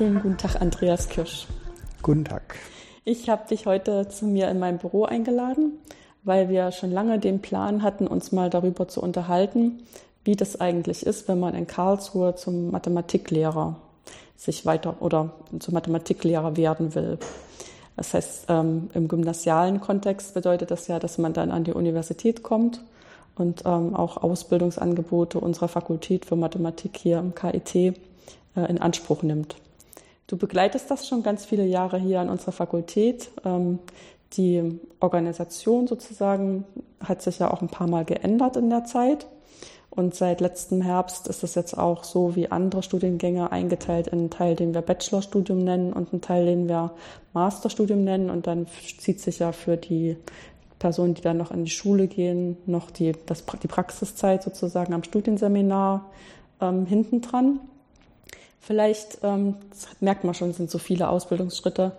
Schönen guten Tag, Andreas Kirsch. Guten Tag. Ich habe dich heute zu mir in mein Büro eingeladen, weil wir schon lange den Plan hatten, uns mal darüber zu unterhalten, wie das eigentlich ist, wenn man in Karlsruhe zum Mathematiklehrer sich weiter oder zum Mathematiklehrer werden will. Das heißt, ähm, im gymnasialen Kontext bedeutet das ja, dass man dann an die Universität kommt und ähm, auch Ausbildungsangebote unserer Fakultät für Mathematik hier im KIT äh, in Anspruch nimmt. Du begleitest das schon ganz viele Jahre hier an unserer Fakultät. Ähm, die Organisation sozusagen hat sich ja auch ein paar Mal geändert in der Zeit. Und seit letztem Herbst ist es jetzt auch so wie andere Studiengänge eingeteilt in einen Teil, den wir Bachelorstudium nennen und einen Teil, den wir Masterstudium nennen. Und dann zieht sich ja für die Personen, die dann noch in die Schule gehen, noch die, das, die Praxiszeit sozusagen am Studienseminar ähm, hinten dran. Vielleicht, ähm, merkt man schon, sind so viele Ausbildungsschritte.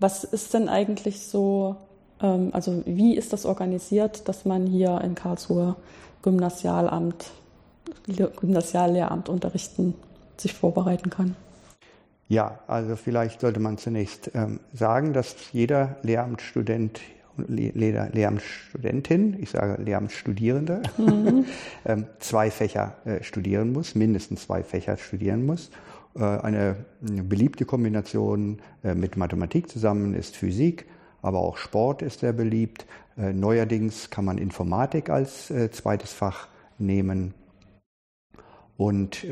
Was ist denn eigentlich so, ähm, also wie ist das organisiert, dass man hier in Karlsruhe Gymnasialamt, Gymnasiallehramt unterrichten, sich vorbereiten kann? Ja, also vielleicht sollte man zunächst ähm, sagen, dass jeder Lehramtsstudent Lehramtsstudentin, ich sage Lehramtsstudierende, mhm. ähm, zwei Fächer äh, studieren muss, mindestens zwei Fächer studieren muss. Äh, eine, beliebte Kombination äh, mit Mathematik zusammen ist Physik, aber auch Sport ist sehr beliebt. Äh, neuerdings kann man Informatik als zweites Fach nehmen. Und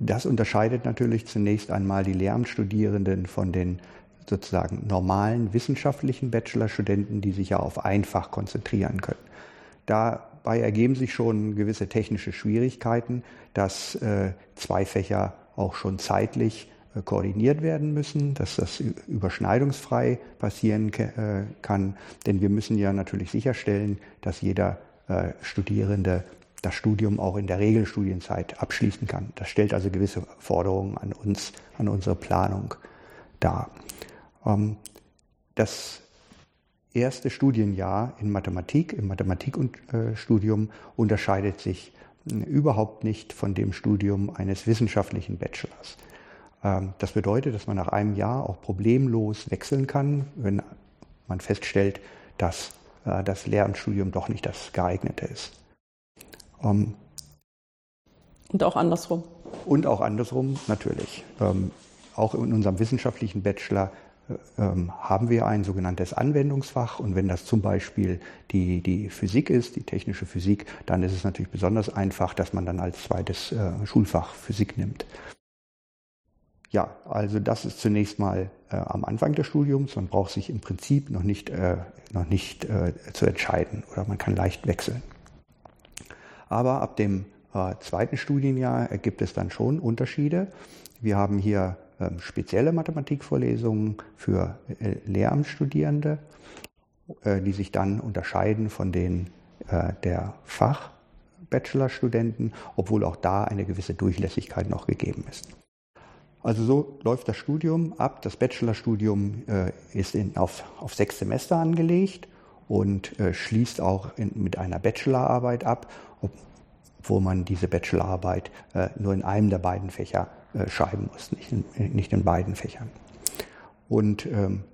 das unterscheidet natürlich zunächst einmal die Lehramtsstudierenden von den sozusagen normalen wissenschaftlichen Bachelorstudenten, die sich ja auf ein Fach konzentrieren können. Dabei ergeben sich schon gewisse technische Schwierigkeiten, dass äh, zwei Fächer auch schon zeitlich äh, koordiniert werden müssen, dass das überschneidungsfrei passieren äh, kann. Denn wir müssen ja natürlich sicherstellen, dass jeder Studierende das Studium auch in der Regelstudienzeit abschließen kann. Das stellt also gewisse Forderungen an uns, an unsere Planung dar. Ähm, das erste Studienjahr in Mathematik, im Mathematikstudium unterscheidet sich überhaupt nicht von dem Studium eines wissenschaftlichen Bachelors. Ähm, das bedeutet, dass man nach einem Jahr auch problemlos wechseln kann, wenn man feststellt, dass äh, das Lehramtsstudium doch nicht das geeignete ist. Ähm, und auch andersrum. Und auch andersrum, natürlich. Auch in unserem wissenschaftlichen Bachelor ähm, haben wir ein sogenanntes Anwendungsfach und wenn das zum Beispiel die, die Physik ist, die technische Physik, dann ist es natürlich besonders einfach, dass man dann als zweites äh, Schulfach Physik nimmt. Ja, also das ist zunächst mal äh, am Anfang des Studiums. Man braucht sich im Prinzip noch nicht, äh, noch nicht äh, zu entscheiden oder man kann leicht wechseln. Aber ab dem äh, zweiten Studienjahr ergibt es dann schon Unterschiede. Wir haben hier ähm, spezielle Mathematikvorlesungen für äh, Lehramtsstudierende, äh, die sich dann unterscheiden von den äh, der Fach-Bachelorstudenten, obwohl auch da eine gewisse Durchlässigkeit noch gegeben ist. Also so läuft das Studium ab. Das Bachelorstudium ist in, auf, auf sechs Semester angelegt und schließt auch in, mit einer Bachelorarbeit ab, obwohl man diese Bachelorarbeit nur in einem der beiden Fächer schreiben muss, nicht in, nicht in beiden Fächern. Und ähm,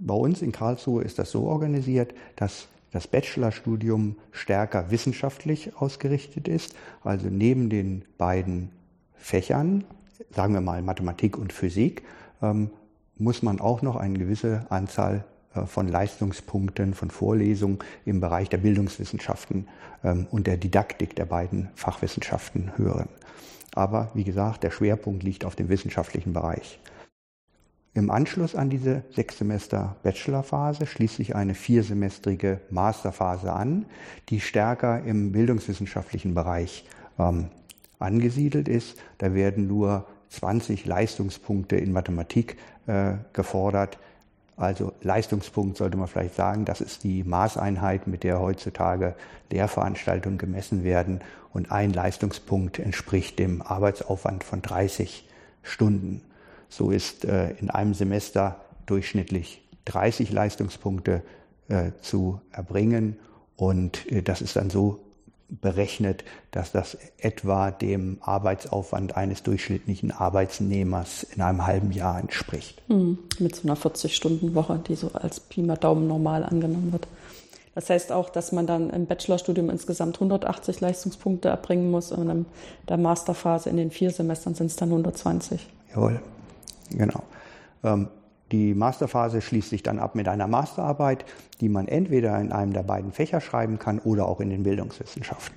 bei uns in Karlsruhe ist das so organisiert, dass das Bachelorstudium stärker wissenschaftlich ausgerichtet ist. Also neben den beiden Fächern, sagen wir mal Mathematik und Physik, ähm, muss man auch noch eine gewisse Anzahl äh, von Leistungspunkten, von Vorlesungen im Bereich der Bildungswissenschaften ähm, und der Didaktik der beiden Fachwissenschaften hören. Aber wie gesagt, der Schwerpunkt liegt auf dem wissenschaftlichen Bereich. Im Anschluss an diese sechs Semester Bachelorphase schließt sich eine viersemestrige Masterphase an, die stärker im bildungswissenschaftlichen Bereich ähm, angesiedelt ist. Da werden nur 20 Leistungspunkte in Mathematik äh, gefordert, also Leistungspunkt sollte man vielleicht sagen, das ist die Maßeinheit, mit der heutzutage Lehrveranstaltungen gemessen werden. Und ein Leistungspunkt entspricht dem Arbeitsaufwand von 30 Stunden. So ist äh, in einem Semester durchschnittlich 30 Leistungspunkte äh, zu erbringen. Und äh, das ist dann so berechnet, dass das etwa dem Arbeitsaufwand eines durchschnittlichen Arbeitsnehmers in einem halben Jahr entspricht. Hm, mit so einer 40-Stunden-Woche, die so als Pi mal Daumen normal angenommen wird. Das heißt auch, dass man dann im Bachelorstudium insgesamt 180 Leistungspunkte erbringen muss und in der Masterphase in den vier Semestern sind es dann 120. Jawohl, genau. Ähm, die Masterphase schließt sich dann ab mit einer Masterarbeit, die man entweder in einem der beiden Fächer schreiben kann oder auch in den Bildungswissenschaften.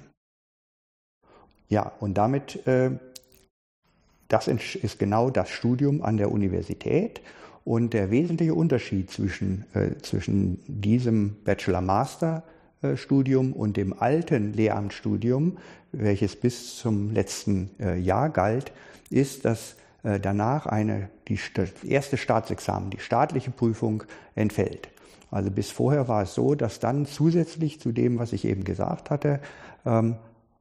Ja, und damit, äh, das ist genau das Studium an der Universität. Und der wesentliche Unterschied zwischen, äh, zwischen diesem Bachelor-Master-Studium und dem alten Lehramtsstudium, welches bis zum letzten äh, Jahr galt, ist, dass danach eine, die, erste Staatsexamen, die staatliche Prüfung entfällt. Also bis vorher war es so, dass dann zusätzlich zu dem, was ich eben gesagt hatte, ähm,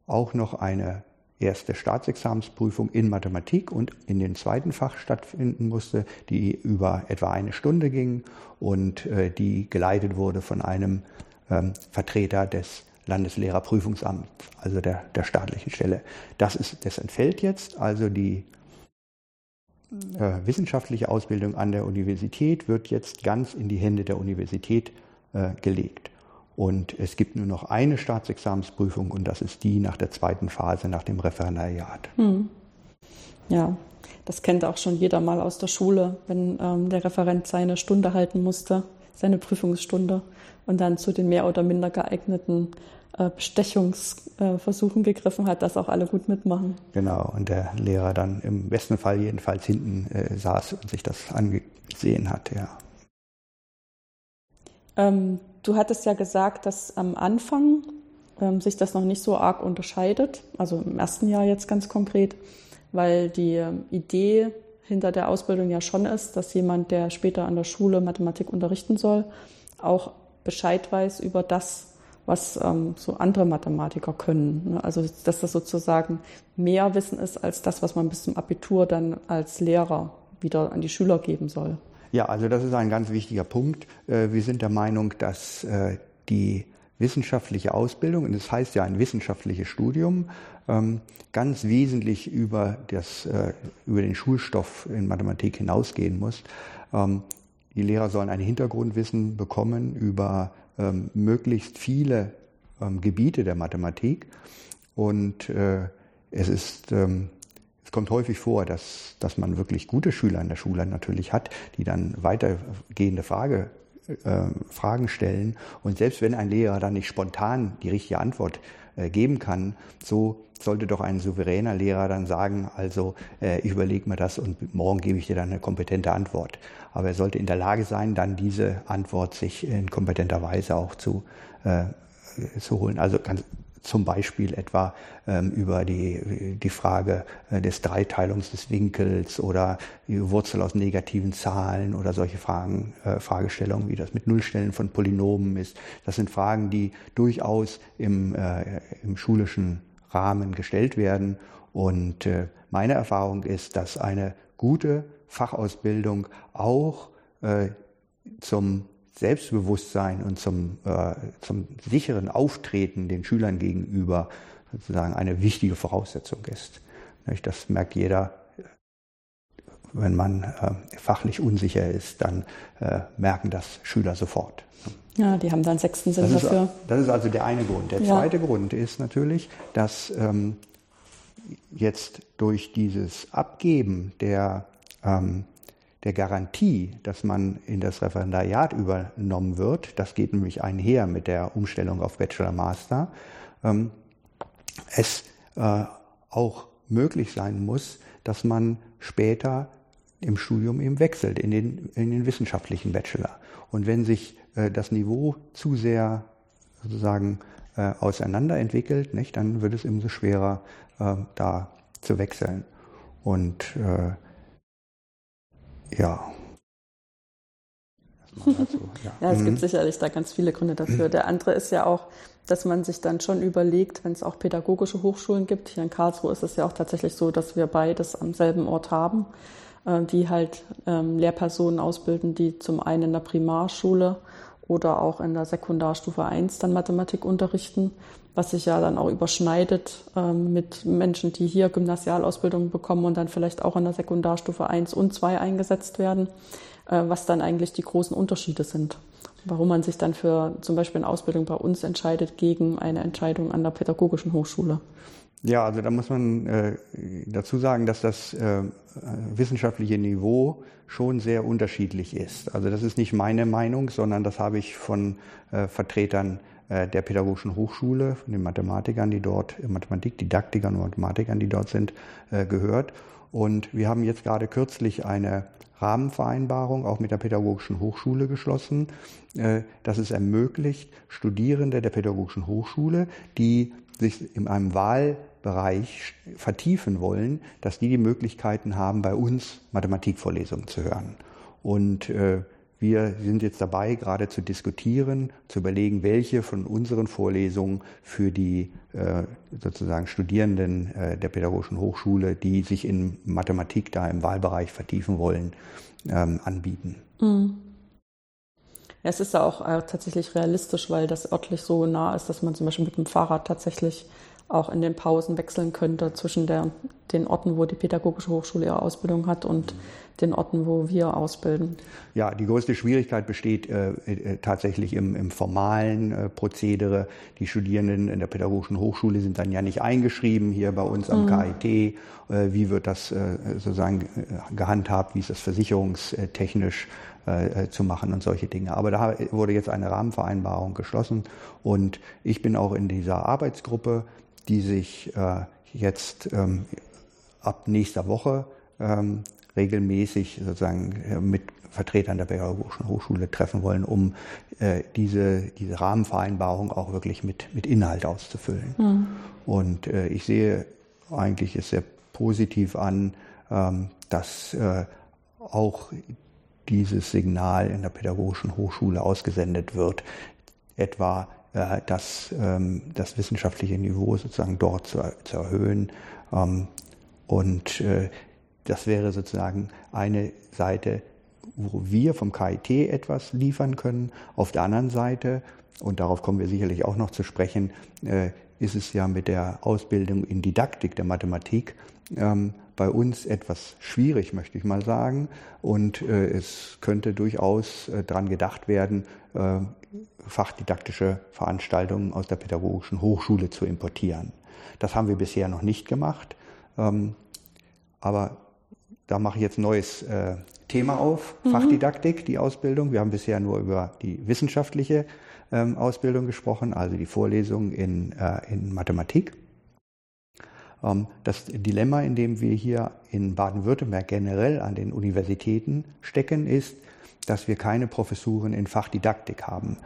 auch noch eine erste Staatsexamensprüfung in Mathematik und in dem zweiten Fach stattfinden musste, die über etwa eine Stunde ging und äh, die geleitet wurde von einem ähm, Vertreter des Landeslehrerprüfungsamts, also der, der staatlichen Stelle. Das, ist, das entfällt jetzt, also die äh, wissenschaftliche Ausbildung an der Universität wird jetzt ganz in die Hände der Universität äh, gelegt. Und es gibt nur noch eine Staatsexamensprüfung und das ist die nach der zweiten Phase, nach dem Referendariat. Hm. Ja, das kennt auch schon jeder mal aus der Schule, wenn ähm, der Referent seine Stunde halten musste, seine Prüfungsstunde und dann zu den mehr oder minder geeigneten Bestechungsversuchen gegriffen hat, dass auch alle gut mitmachen. Genau, und der Lehrer dann im besten Fall jedenfalls hinten äh, saß und sich das angesehen hat, ja. Ähm, du hattest ja gesagt, dass am Anfang ähm, sich das noch nicht so arg unterscheidet, also im ersten Jahr jetzt ganz konkret, weil die ähm, Idee hinter der Ausbildung ja schon ist, dass jemand, der später an der Schule Mathematik unterrichten soll, auch Bescheid weiß über das, was ähm, so andere Mathematiker können. Ne? Also dass das sozusagen mehr Wissen ist als das, was man bis zum Abitur dann als Lehrer wieder an die Schüler geben soll. Ja, also das ist ein ganz wichtiger Punkt. Äh, wir sind der Meinung, dass äh, die wissenschaftliche Ausbildung, und das heißt ja ein wissenschaftliches Studium, ähm, ganz wesentlich über, das, äh, über den Schulstoff in Mathematik hinausgehen muss. Ähm, die Lehrer sollen ein Hintergrundwissen bekommen über ähm, möglichst viele ähm, Gebiete der Mathematik. Und äh, es ist, ähm, es kommt häufig vor, dass, dass man wirklich gute Schüler in der Schule natürlich hat, die dann weitergehende Frage, äh, Fragen stellen. Und selbst wenn ein Lehrer dann nicht spontan die richtige Antwort geben kann, so sollte doch ein souveräner Lehrer dann sagen, also äh, ich überlege mir das und morgen gebe ich dir dann eine kompetente Antwort. Aber er sollte in der Lage sein, dann diese Antwort sich in kompetenter Weise auch zu, äh, zu holen. Also ganz, zum Beispiel etwa ähm, über die, die Frage äh, des Dreiteilungs des Winkels oder die Wurzel aus negativen Zahlen oder solche Fragen, äh, Fragestellungen, wie das mit Nullstellen von Polynomen ist. Das sind Fragen, die durchaus im, äh, im schulischen Rahmen gestellt werden. Und äh, meine Erfahrung ist, dass eine gute Fachausbildung auch äh, zum Selbstbewusstsein und zum, äh, zum sicheren Auftreten den Schülern gegenüber sozusagen eine wichtige Voraussetzung ist. Das merkt jeder, wenn man äh, fachlich unsicher ist, dann äh, merken das Schüler sofort. Ja, die haben dann sechsten Sinn das dafür. Ist, das ist also der eine Grund. Der ja. zweite Grund ist natürlich, dass ähm, jetzt durch dieses Abgeben der ähm, der Garantie, dass man in das Referendariat übernommen wird, das geht nämlich einher mit der Umstellung auf Bachelor-Master, ähm, es äh, auch möglich sein muss, dass man später im Studium eben wechselt in den, in den wissenschaftlichen Bachelor. Und wenn sich äh, das Niveau zu sehr sozusagen äh, auseinanderentwickelt, nicht, dann wird es umso schwerer, äh, da zu wechseln. Und äh, ja. Also, ja. ja, es mhm. gibt sicherlich da ganz viele Gründe dafür. Der andere ist ja auch, dass man sich dann schon überlegt, wenn es auch pädagogische Hochschulen gibt. Hier in Karlsruhe ist es ja auch tatsächlich so, dass wir beides am selben Ort haben, äh, die halt ähm, Lehrpersonen ausbilden, die zum einen in der Primarschule oder auch in der Sekundarstufe 1 dann Mathematik unterrichten. was sich ja dann auch überschneidet ähm, mit Menschen, die hier Gymnasialausbildung bekommen und dann vielleicht auch in der Sekundarstufe 1 und 2 eingesetzt werden, äh, was dann eigentlich die großen Unterschiede sind. Warum man sich dann für zum Beispiel eine Ausbildung bei uns entscheidet gegen eine Entscheidung an der pädagogischen Hochschule. Ja, also da muss man äh, dazu sagen, dass das äh, wissenschaftliche Niveau schon sehr unterschiedlich ist. Also das ist nicht meine Meinung, sondern das habe ich von äh, Vertretern äh, der Pädagogischen Hochschule, von den Mathematikern, die dort, Mathematikdidaktikern und Mathematikern, die dort sind, äh, gehört. Und wir haben jetzt gerade kürzlich eine Rahmenvereinbarung auch mit der Pädagogischen Hochschule geschlossen, äh, dass es ermöglicht, Studierende der Pädagogischen Hochschule, die sich in einem Wahlbereich vertiefen wollen, dass die die Möglichkeiten haben, bei uns Mathematikvorlesungen zu hören. Und wir sind jetzt dabei, gerade zu diskutieren, zu überlegen, welche von unseren Vorlesungen für die äh, sozusagen Studierenden äh, der Pädagogischen Hochschule, die sich in Mathematik da im Wahlbereich vertiefen wollen, ähm, anbieten. Mhm. Es ist ja auch äh, tatsächlich realistisch, weil das örtlich so nah ist, dass man zum Beispiel mit dem Fahrrad tatsächlich auch in den Pausen wechseln könnte zwischen der, den Orten, wo die Pädagogische Hochschule ihre Ausbildung hat und den Orten, wo wir ausbilden. Ja, die größte Schwierigkeit besteht äh, äh, tatsächlich im, im formalen äh, Prozedere. Die Studierenden in der Pädagogischen Hochschule sind dann ja nicht eingeschrieben hier bei uns am mhm. KIT. Äh, wie wird das äh, sozusagen äh, gehandhabt? Wie ist das versicherungstechnisch? zu machen und solche Dinge. Aber da wurde jetzt eine Rahmenvereinbarung geschlossen und ich bin auch in dieser Arbeitsgruppe, die sich jetzt ähm, ab nächster Woche ähm, regelmäßig sozusagen äh, mit Vertretern der Pädagogischen Hochschule treffen wollen, um äh, diese, diese Rahmenvereinbarung auch wirklich mit, mit Inhalt auszufüllen. Mhm. Und äh, ich sehe eigentlich es sehr positiv an, ähm, dass äh, auch dieses Signal in der Pädagogischen Hochschule ausgesendet wird, etwa äh, dass ähm, das wissenschaftliche Niveau sozusagen dort zu, zu erhöhen. Ähm, und äh, das wäre sozusagen eine Seite, wo wir vom KIT etwas liefern können. Auf der anderen Seite, und darauf kommen wir sicherlich auch noch zu sprechen, äh, ist es ja mit der Ausbildung in Didaktik der Mathematik ähm, bei uns etwas schwierig, möchte ich mal sagen. Und äh, es könnte durchaus äh, daran gedacht werden, äh, fachdidaktische Veranstaltungen aus der Pädagogischen Hochschule zu importieren. Das haben wir bisher noch nicht gemacht. Ähm, aber da mache ich jetzt ein neues äh, Thema auf, mhm. Fachdidaktik, die Ausbildung. Wir haben bisher nur über die wissenschaftliche ähm, Ausbildung gesprochen, also die Vorlesung in, äh, in Mathematik. Ähm, das Dilemma, in dem wir hier in Baden-Württemberg generell an den Universitäten stecken, ist, dass wir keine Professuren in Fachdidaktik haben.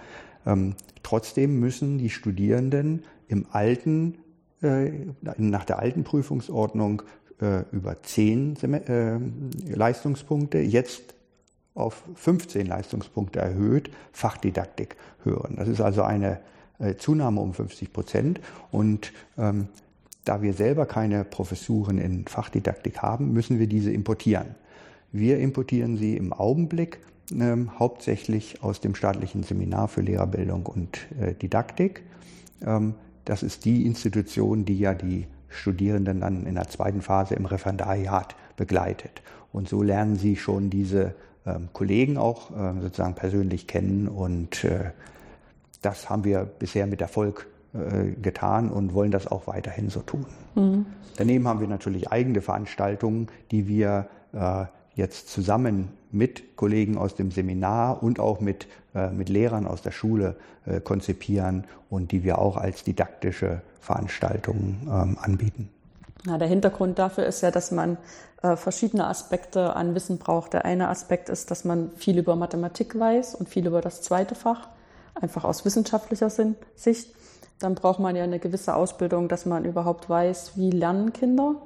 Ähm, trotzdem müssen die Studierenden im alten, äh, nach der alten Prüfungsordnung äh, über 10 äh, Leistungspunkte, jetzt auf 15 Leistungspunkte erhöht, Fachdidaktik hören. Das ist also eine äh, Zunahme um 50 Prozent. Und ähm, da wir selber keine Professuren in Fachdidaktik haben, müssen wir diese importieren. Wir importieren sie im Augenblick ähm, hauptsächlich aus dem staatlichen Seminar für Lehrerbildung und äh, Didaktik. Ähm, das ist die Institution, die ja die Studierenden dann in der zweiten Phase im Referendariat begleitet. Und so lernen sie schon diese ähm, Kollegen auch äh, sozusagen persönlich kennen und äh, das haben wir bisher mit Erfolg äh, getan und wollen das auch weiterhin so tun. Mhm. Daneben haben wir natürlich eigene Veranstaltungen, die wir äh, jetzt zusammen mit Kollegen aus dem Seminar und auch mit, äh, mit Lehrern aus der Schule äh, konzipieren und die wir auch als didaktische Veranstaltungen ähm, anbieten. Ja, der Hintergrund dafür ist ja, dass man äh, verschiedene Aspekte an Wissen braucht. Der eine Aspekt ist, dass man viel über Mathematik weiß und viel über das zweite Fach, einfach aus wissenschaftlicher Sicht. Dann braucht man ja eine gewisse Ausbildung, dass man überhaupt weiß, wie lernen Kinder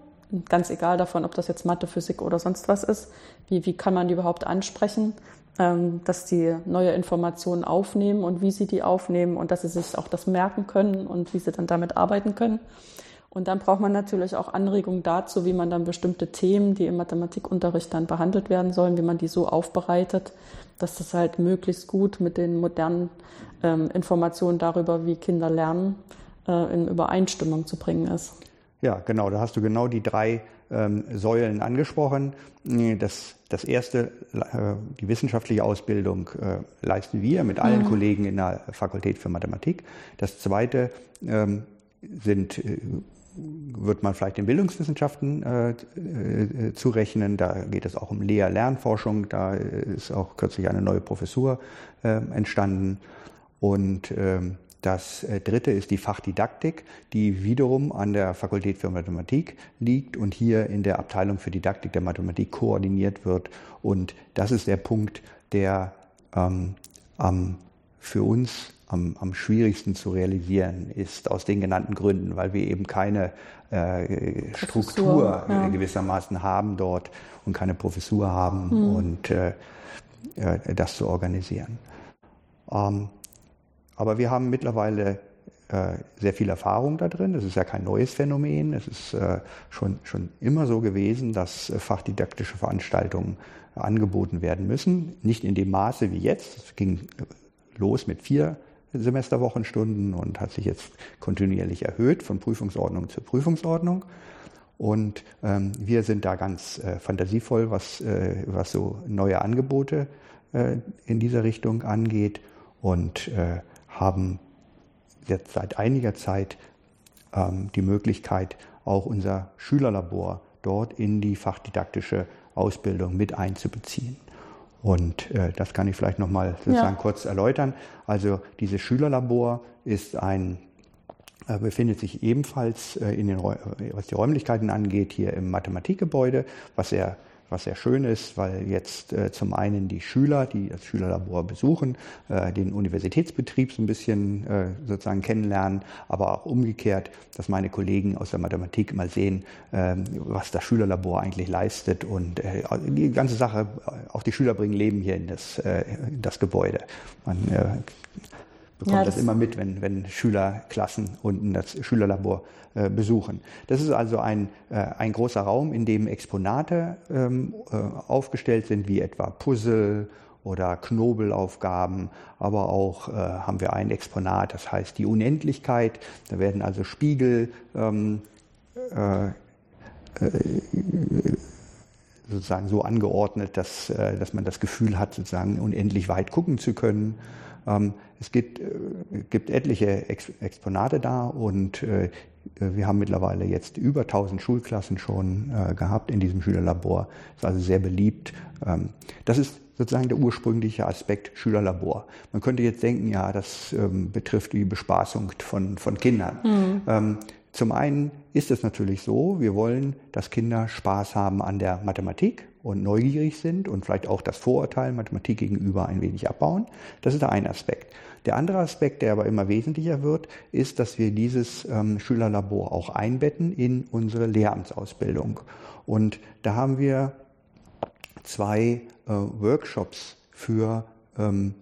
ganz egal davon, ob das jetzt Mathe, Physik oder sonst was ist, wie, wie kann man die überhaupt ansprechen, ähm, dass die neue Informationen aufnehmen und wie sie die aufnehmen und dass sie sich auch das merken können und wie sie dann damit arbeiten können. Und dann braucht man natürlich auch Anregungen dazu, wie man dann bestimmte Themen, die im Mathematikunterricht dann behandelt werden sollen, wie man die so aufbereitet, dass das halt möglichst gut mit den modernen ähm, Informationen darüber, wie Kinder lernen, äh, in Übereinstimmung zu bringen ist. Ja, genau. Da hast du genau die drei ähm, Säulen angesprochen. Das, das erste, äh, die wissenschaftliche Ausbildung äh, leisten wir mit allen mhm. Kollegen in der Fakultät für Mathematik. Das zweite ähm, sind äh, wird man vielleicht den Bildungswissenschaften äh, äh, zurechnen. Da geht es auch um Lehr-Lernforschung. Da ist auch kürzlich eine neue Professur äh, entstanden. Und ähm, das äh, dritte ist die Fachdidaktik, die wiederum an der Fakultät für Mathematik liegt und hier in der Abteilung für Didaktik der Mathematik koordiniert wird. Und das ist der Punkt, der ähm, ähm, für uns am, am, schwierigsten zu realisieren ist, aus den genannten Gründen, weil wir eben keine äh, Struktur ja. gewissermaßen haben dort und keine Professur haben mhm. und äh, äh, das zu organisieren. Ähm, aber wir haben mittlerweile äh, sehr viel Erfahrung da drin. Das ist ja kein neues Phänomen. Es ist äh, schon, schon immer so gewesen, dass äh, fachdidaktische Veranstaltungen angeboten werden müssen. Nicht in dem Maße wie jetzt. Es ging los mit vier Semesterwochenstunden und hat sich jetzt kontinuierlich erhöht von Prüfungsordnung zu Prüfungsordnung. Und ähm, wir sind da ganz äh, fantasievoll, was, äh, was so neue Angebote äh, in dieser Richtung angeht und haben jetzt seit einiger Zeit ähm, die Möglichkeit, auch unser Schülerlabor dort in die fachdidaktische Ausbildung mit einzubeziehen. Und äh, das kann ich vielleicht nochmal sozusagen ja. kurz erläutern. Also dieses Schülerlabor ist ein äh, befindet sich ebenfalls äh, in den, was die Räumlichkeiten angeht, hier im Mathematikgebäude, was sehr was sehr schön ist, weil jetzt äh, zum einen die Schüler, die das Schülerlabor besuchen, äh, den Universitätsbetrieb so ein bisschen äh, sozusagen kennenlernen, aber auch umgekehrt, dass meine Kollegen aus der Mathematik mal sehen, ähm, was das Schülerlabor eigentlich leistet und äh, die ganze Sache, auch die Schüler bringen Leben hier in das, äh, in das Gebäude. Man äh, bekommt ja, das, das, immer mit, wenn, wenn Schülerklassen unten das Schülerlabor äh, besuchen. Das ist also ein, äh, ein großer Raum, in dem Exponate ähm, äh, aufgestellt sind, wie etwa Puzzle oder Knobelaufgaben, aber auch äh, haben wir ein Exponat, das heißt die Unendlichkeit. Da werden also Spiegel ähm, äh, äh, sozusagen so angeordnet, dass, dass man das Gefühl hat, sozusagen unendlich weit gucken zu können. Ähm, es gibt, äh, gibt etliche Exponate da und äh, wir haben mittlerweile jetzt über 1000 Schulklassen schon äh, gehabt in diesem Schülerlabor. Ist also sehr beliebt. Ähm, das ist sozusagen der ursprüngliche Aspekt Schülerlabor. Man könnte jetzt denken, ja, das ähm, betrifft die Bespaßung von, von Kindern. Mhm. Zum einen ist es natürlich so, wir wollen, dass Kinder Spaß haben an der Mathematik und neugierig sind und vielleicht auch das Vorurteil Mathematik gegenüber ein wenig abbauen. Das ist der eine Aspekt. Der andere Aspekt, der aber immer wesentlicher wird, ist, dass wir dieses ähm, Schülerlabor auch einbetten in unsere Lehramtsausbildung. Und da haben wir zwei äh, Workshops für ähm,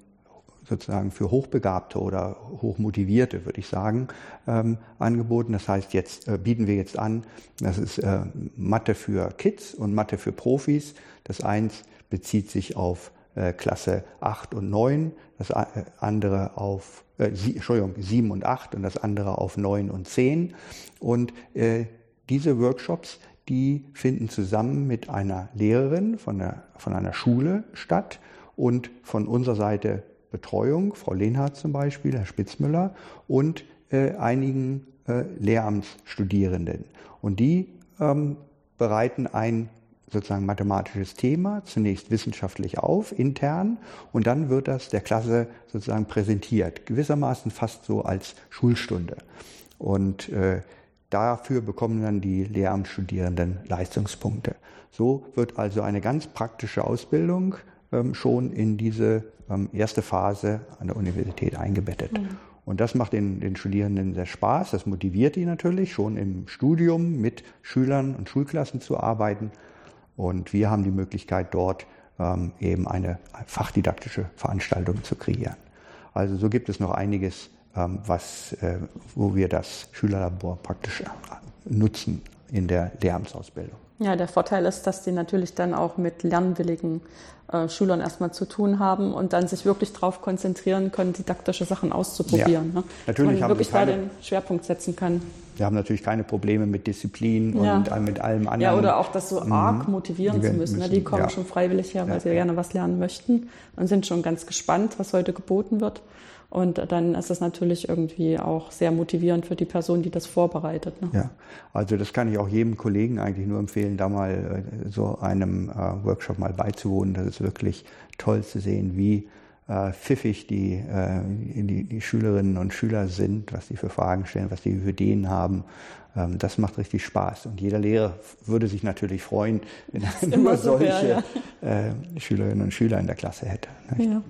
sozusagen für Hochbegabte oder Hochmotivierte, würde ich sagen, ähm, angeboten. Das heißt, jetzt äh, bieten wir jetzt an, das ist äh, Mathe für Kids und Mathe für Profis. Das eins bezieht sich auf äh, Klasse 8 und 9, das äh, andere auf, äh, sie, Entschuldigung, 7 und 8 und das andere auf 9 und 10. Und äh, diese Workshops, die finden zusammen mit einer Lehrerin von, der, von einer Schule statt und von unserer Seite Betreuung, Frau Lehnhardt zum Beispiel, Herr Spitzmüller und äh, einigen äh, Lehramtsstudierenden. Und die ähm, bereiten ein sozusagen mathematisches Thema zunächst wissenschaftlich auf, intern, und dann wird das der Klasse sozusagen präsentiert, gewissermaßen fast so als Schulstunde. Und äh, dafür bekommen dann die Lehramtsstudierenden Leistungspunkte. So wird also eine ganz praktische Ausbildung schon in diese ähm, erste Phase an der Universität eingebettet. Mhm. Und das macht den, den Studierenden sehr Spaß, das motiviert die natürlich, schon im Studium mit Schülern und Schulklassen zu arbeiten. Und wir haben die Möglichkeit, dort ähm, eben eine fachdidaktische Veranstaltung zu kreieren. Also so gibt es noch einiges, ähm, was, äh, wo wir das Schülerlabor praktisch äh, nutzen in der Lehramtsausbildung. Ja, der Vorteil ist, dass die natürlich dann auch mit lernwilligen äh, Schülern erstmal zu tun haben und dann sich wirklich darauf konzentrieren können, didaktische Sachen auszuprobieren. Ja. Ne? Natürlich Dass man wirklich keine, da den Schwerpunkt setzen kann. Wir haben natürlich keine Probleme mit Disziplin ja. und mit allem anderen. Ja, oder auch das so arg mhm. motivieren zu müssen. Ne? müssen. Die kommen ja. schon freiwillig her, weil sie gerne was lernen möchten und sind schon ganz gespannt, was heute geboten wird. Und dann ist es natürlich irgendwie auch sehr motivierend für die Person, die das vorbereitet. Ne? Ja, also das kann ich auch jedem Kollegen eigentlich nur empfehlen, da mal äh, so einem äh, Workshop mal beizuwohnen. Das ist wirklich toll zu sehen, wie äh, pfiffig die, äh, die, die, Schülerinnen und Schüler sind, was die für Fragen stellen, was die für Ideen haben. Ähm, das macht richtig Spaß. Und jeder Lehrer würde sich natürlich freuen, wenn er nur solche ja. Äh, Schülerinnen und Schüler in der Klasse hätte. Ja.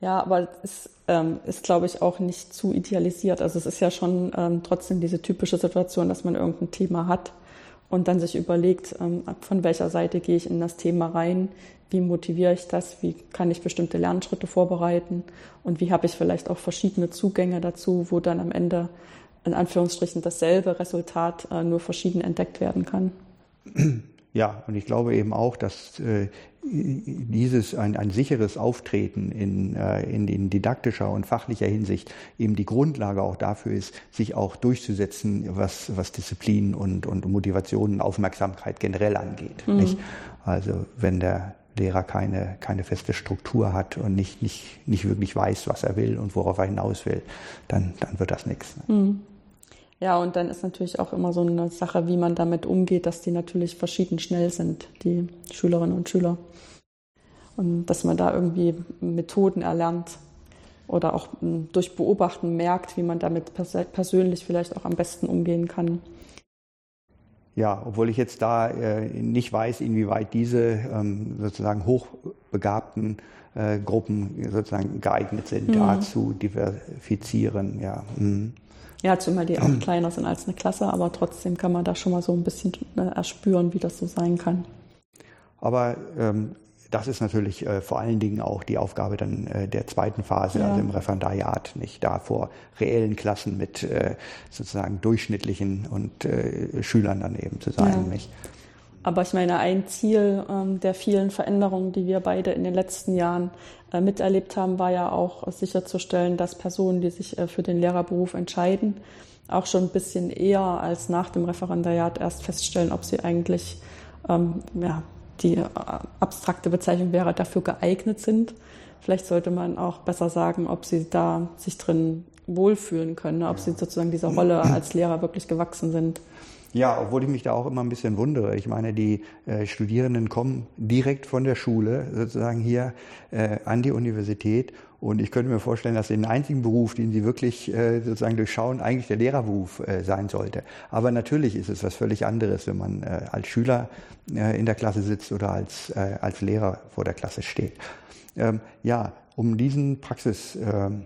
Ja, aber es ähm, ist, glaube ich, auch nicht zu idealisiert. Also es ist ja schon ähm, trotzdem diese typische Situation, dass man irgendein Thema hat und dann sich überlegt, ähm, von welcher Seite gehe ich in das Thema rein, wie motiviere ich das, wie kann ich bestimmte Lernschritte vorbereiten und wie habe ich vielleicht auch verschiedene Zugänge dazu, wo dann am Ende in Anführungsstrichen dasselbe Resultat äh, nur verschieden entdeckt werden kann. Ja, und ich glaube eben auch, dass äh, dieses ein, ein sicheres Auftreten in, äh, in, in didaktischer und fachlicher Hinsicht eben die Grundlage auch dafür ist, sich auch durchzusetzen, was, was Disziplin und, und Motivation und Aufmerksamkeit generell angeht. Mhm. Nicht? Also wenn der Lehrer keine, keine feste Struktur hat und nicht, nicht, nicht wirklich weiß, was er will und worauf er hinaus will, dann, dann wird das nichts. Ne? Mhm. Ja, und dann ist natürlich auch immer so eine Sache, wie man damit umgeht, dass die natürlich verschieden schnell sind, die Schülerinnen und Schüler. Und dass man da irgendwie Methoden erlernt oder auch hm, durch Beobachten merkt, wie man damit pers persönlich vielleicht auch am besten umgehen kann. Ja, obwohl ich jetzt da äh, nicht weiß, inwieweit diese ähm, sozusagen hochbegabten äh, Gruppen sozusagen geeignet sind, mhm. da zu diversifizieren. Ja. Mhm. Ja, zumal die auch kleiner sind als eine Klasse, aber trotzdem kann man da schon mal so ein bisschen ne, erspüren, wie das so sein kann. Aber ähm, das ist natürlich äh, vor allen Dingen auch die Aufgabe dann äh, der zweiten Phase, ja. also im Referendariat, nicht da vor reellen Klassen mit äh, sozusagen durchschnittlichen und äh, Schülern daneben zu sein. Ja. Nicht? Aber ich meine, ein Ziel ähm, der vielen Veränderungen, die wir beide in den letzten Jahren äh, miterlebt haben, war ja auch sicherzustellen, dass Personen, die sich äh, für den Lehrerberuf entscheiden, auch schon ein bisschen eher als nach dem Referendariat erst feststellen, ob sie eigentlich, ähm, ja, die äh, abstrakte Bezeichnung wäre, dafür geeignet sind. Vielleicht sollte man auch besser sagen, ob sie da sich drin wohlfühlen können, ob sie sozusagen dieser Rolle als Lehrer wirklich gewachsen sind. Ja, obwohl ich mich da auch immer ein bisschen wundere. Ich meine, die äh, Studierenden kommen direkt von der Schule sozusagen hier äh, an die Universität und ich könnte mir vorstellen, dass den einzigen Beruf, den sie wirklich äh, sozusagen durchschauen, eigentlich der Lehrerberuf äh, sein sollte. Aber natürlich ist es was völlig anderes, wenn man äh, als Schüler äh, in der Klasse sitzt oder als, äh, als Lehrer vor der Klasse steht. Ähm, ja, um diesen Praxisbezug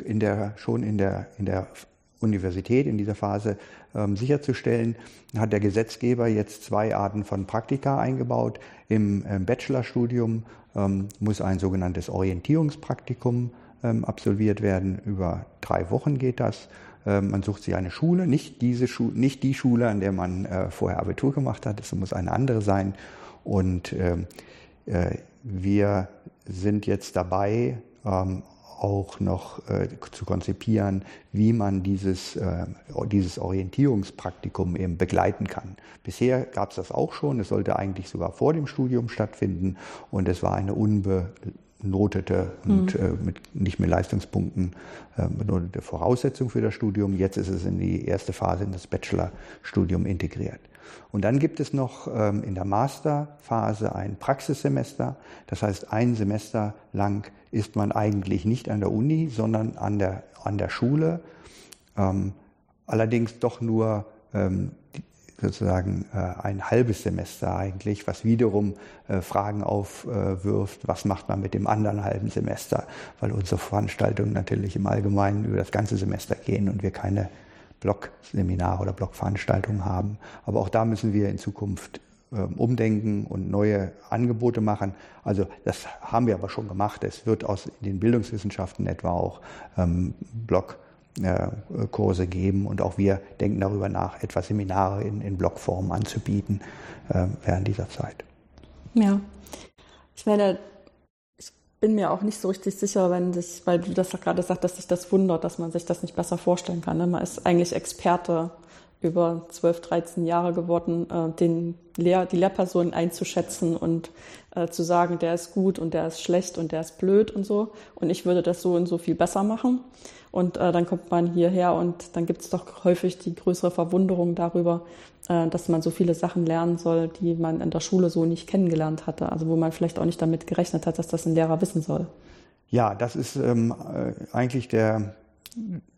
ähm, in der, schon in der, in der Universität in dieser Phase ähm, sicherzustellen, hat der Gesetzgeber jetzt zwei Arten von Praktika eingebaut. Im ähm, Bachelorstudium ähm, muss ein sogenanntes Orientierungspraktikum ähm, absolviert werden. Über drei Wochen geht das. Ähm, man sucht sich eine Schule, nicht, diese Schu nicht die Schule, an der man äh, vorher Abitur gemacht hat. Es muss eine andere sein. Und ähm, äh, wir sind jetzt dabei, auch noch äh, zu konzipieren, wie man dieses, äh, dieses Orientierungspraktikum eben begleiten kann. Bisher gab es das auch schon, es sollte eigentlich sogar vor dem Studium stattfinden und es war eine unbenotete und mhm. äh, mit nicht mehr Leistungspunkten äh, benotete Voraussetzung für das Studium. Jetzt ist es in die erste Phase in das Bachelorstudium integriert. Und dann gibt es noch ähm, in der Masterphase ein Praxissemester. Das heißt, ein Semester lang ist man eigentlich nicht an der Uni, sondern an der, an der Schule. Ähm, allerdings doch nur ähm, sozusagen äh, ein halbes Semester eigentlich, was wiederum äh, Fragen aufwirft, was macht man mit dem anderen halben Semester, weil unsere Veranstaltungen natürlich im Allgemeinen über das ganze Semester gehen und wir keine Blogseminare oder Blogveranstaltungen haben. Aber auch da müssen wir in Zukunft ähm, umdenken und neue Angebote machen. Also das haben wir aber schon gemacht. Es wird aus den Bildungswissenschaften etwa auch ähm, Blog Kurse geben und auch wir denken darüber nach, etwa Seminare in, in Blogform anzubieten während dieser Zeit. Ja, ich meine, bin mir auch nicht so richtig sicher, wenn sich, weil du das gerade sagst, dass sich das wundert, dass man sich das nicht besser vorstellen kann. Ne? Man ist eigentlich Experte über 12, 13 Jahre geworden, äh, den Lehr die Lehrpersonen einzuschätzen und äh, zu sagen, der ist gut und der ist schlecht und der ist blöd und so. Und ich würde das so und so viel besser machen. Und äh, dann kommt man hierher und dann gibt es doch häufig die größere Verwunderung darüber, äh, dass man so viele Sachen lernen soll, die man in der Schule so nicht kennengelernt hatte. Also wo man vielleicht auch nicht damit gerechnet hat, dass das ein Lehrer wissen soll. Ja, das ist ähm, äh, eigentlich der,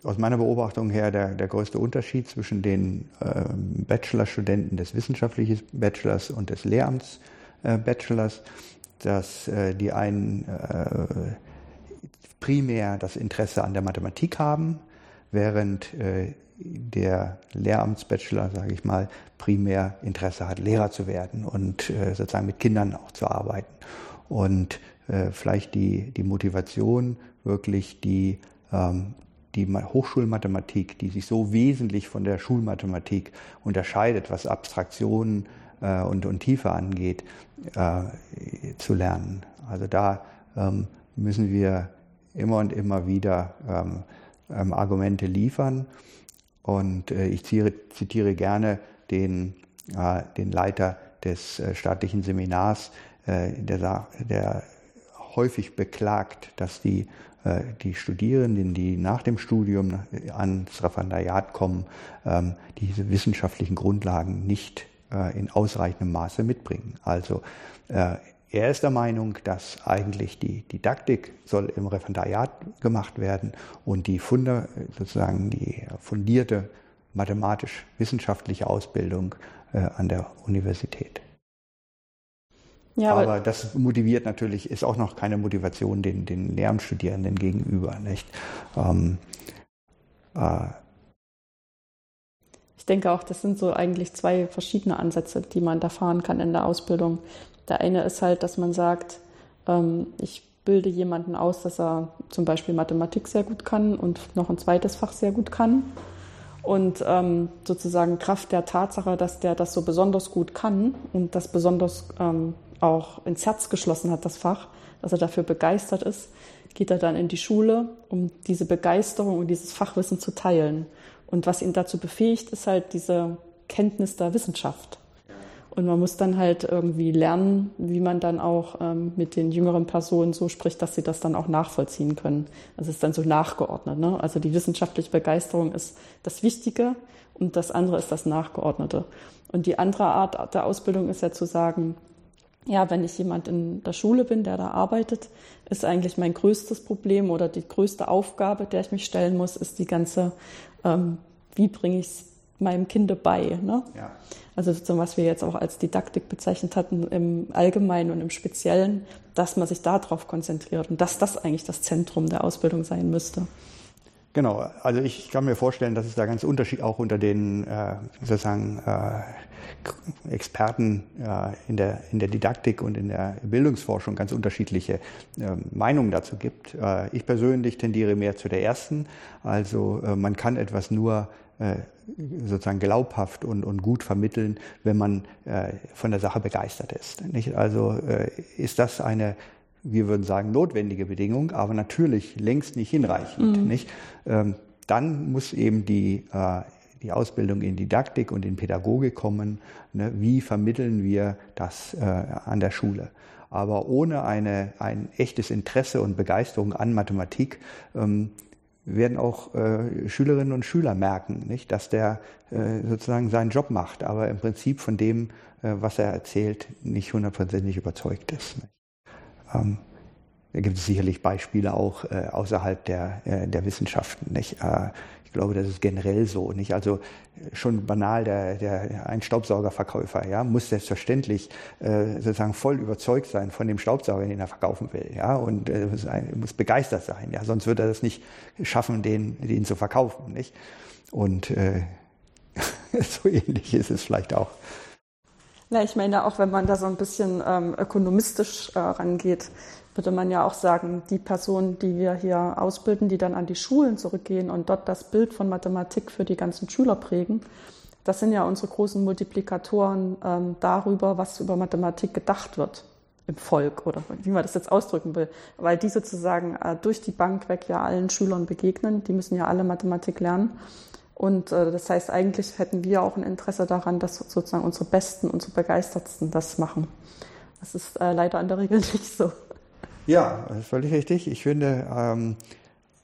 aus meiner Beobachtung her der, der größte Unterschied zwischen den äh, Bachelorstudenten des wissenschaftlichen Bachelors und des Lehramts-Bachelors, äh, dass äh, die einen äh, primär das Interesse an der Mathematik haben, während äh, der Lehramtsbachelor, sage ich mal, primär Interesse hat, Lehrer zu werden und äh, sozusagen mit Kindern auch zu arbeiten. Und äh, vielleicht die, die Motivation, wirklich die, ähm, die Hochschulmathematik, die sich so wesentlich von der Schulmathematik unterscheidet, was Abstraktionen äh, und, und Tiefe angeht, äh, zu lernen. Also da ähm, müssen wir immer und immer wieder ähm, ähm, Argumente liefern. Und äh, ich zitiere, zitiere gerne den, äh, den Leiter des äh, staatlichen Seminars, äh, der, der häufig beklagt, dass die, äh, die Studierenden, die nach dem Studium ans Referendariat kommen, ähm, diese wissenschaftlichen Grundlagen nicht äh, in ausreichendem Maße mitbringen. Also er ist der Meinung, dass eigentlich die Didaktik soll im Referendariat gemacht werden und die Funde, sozusagen die fundierte mathematisch-wissenschaftliche Ausbildung äh, an der Universität. Ja, aber, aber, das motiviert natürlich, ist auch noch keine Motivation den, den Lehramtsstudierenden gegenüber, nicht? Ähm, äh, ich denke auch, das sind so eigentlich zwei verschiedene Ansätze, die man da fahren kann in der Ausbildung. Der eine ist halt, dass man sagt, ähm, ich bilde jemanden aus, dass er zum Beispiel Mathematik sehr gut kann und noch ein zweites Fach sehr gut kann. Und ähm, sozusagen Kraft der Tatsache, dass der das so besonders gut kann und das besonders ähm, auch ins Herz geschlossen hat, das Fach, dass er dafür begeistert ist, geht er dann in die Schule, um diese Begeisterung und dieses Fachwissen zu teilen. Und was ihn dazu befähigt, ist halt diese Kenntnis der Wissenschaft. Und man muss dann halt irgendwie lernen, wie man dann auch ähm, mit den jüngeren Personen so spricht, dass sie das dann auch nachvollziehen können. Also es ist dann so nachgeordnet. Ne? Also die wissenschaftliche Begeisterung ist das Wichtige und das andere ist das Nachgeordnete. Und die andere Art der Ausbildung ist ja zu sagen, ja, wenn ich jemand in der Schule bin, der da arbeitet, ist eigentlich mein größtes Problem oder die größte Aufgabe, der ich mich stellen muss, ist die ganze, ähm, wie bringe ich es meinem Kind bei. Ne? Ja. Also so was wir jetzt auch als Didaktik bezeichnet hatten im Allgemeinen und im Speziellen, dass man sich darauf konzentriert und dass das eigentlich das Zentrum der Ausbildung sein müsste. Genau, also ich kann mir vorstellen, dass es da ganz Unterschied auch unter den äh, sozusagen äh, Experten äh, in, der, in der Didaktik und in der Bildungsforschung ganz unterschiedliche äh, Meinungen dazu gibt. Äh, ich persönlich tendiere mehr zu der ersten. Also äh, man kann etwas nur sozusagen glaubhaft und, und gut vermitteln, wenn man äh, von der Sache begeistert ist. Nicht? Also äh, ist das eine, wir würden sagen, notwendige Bedingung, aber natürlich längst nicht hinreichend. Mhm. Nicht? Ähm, dann muss eben die, äh, die Ausbildung in Didaktik und in Pädagogik kommen. Ne? Wie vermitteln wir das äh, an der Schule? Aber ohne eine, ein echtes Interesse und Begeisterung an Mathematik ähm, werden auch äh, Schülerinnen und Schüler merken, nicht, dass der äh, sozusagen seinen Job macht, aber im Prinzip von dem, äh, was er erzählt, nicht hundertprozentig überzeugt ist. Ähm, da gibt es sicherlich Beispiele auch äh, außerhalb der, äh, der Wissenschaften. Nicht? Äh, glaube, das ist generell so. Nicht? Also schon banal, der, der, ein Staubsaugerverkäufer ja, muss selbstverständlich äh, sozusagen voll überzeugt sein von dem Staubsauger, den er verkaufen will. Ja? Und äh, muss, muss begeistert sein. Ja? Sonst wird er das nicht schaffen, den, den zu verkaufen. Nicht? Und äh, so ähnlich ist es vielleicht auch. Ja, ich meine auch, wenn man da so ein bisschen ähm, ökonomistisch äh, rangeht, würde man ja auch sagen, die Personen, die wir hier ausbilden, die dann an die Schulen zurückgehen und dort das Bild von Mathematik für die ganzen Schüler prägen, das sind ja unsere großen Multiplikatoren ähm, darüber, was über Mathematik gedacht wird im Volk oder wie man das jetzt ausdrücken will, weil die sozusagen äh, durch die Bank weg ja allen Schülern begegnen, die müssen ja alle Mathematik lernen und äh, das heißt, eigentlich hätten wir auch ein Interesse daran, dass sozusagen unsere Besten, unsere Begeistertsten das machen. Das ist äh, leider in der Regel nicht so. Ja, völlig richtig. Ich finde, ähm,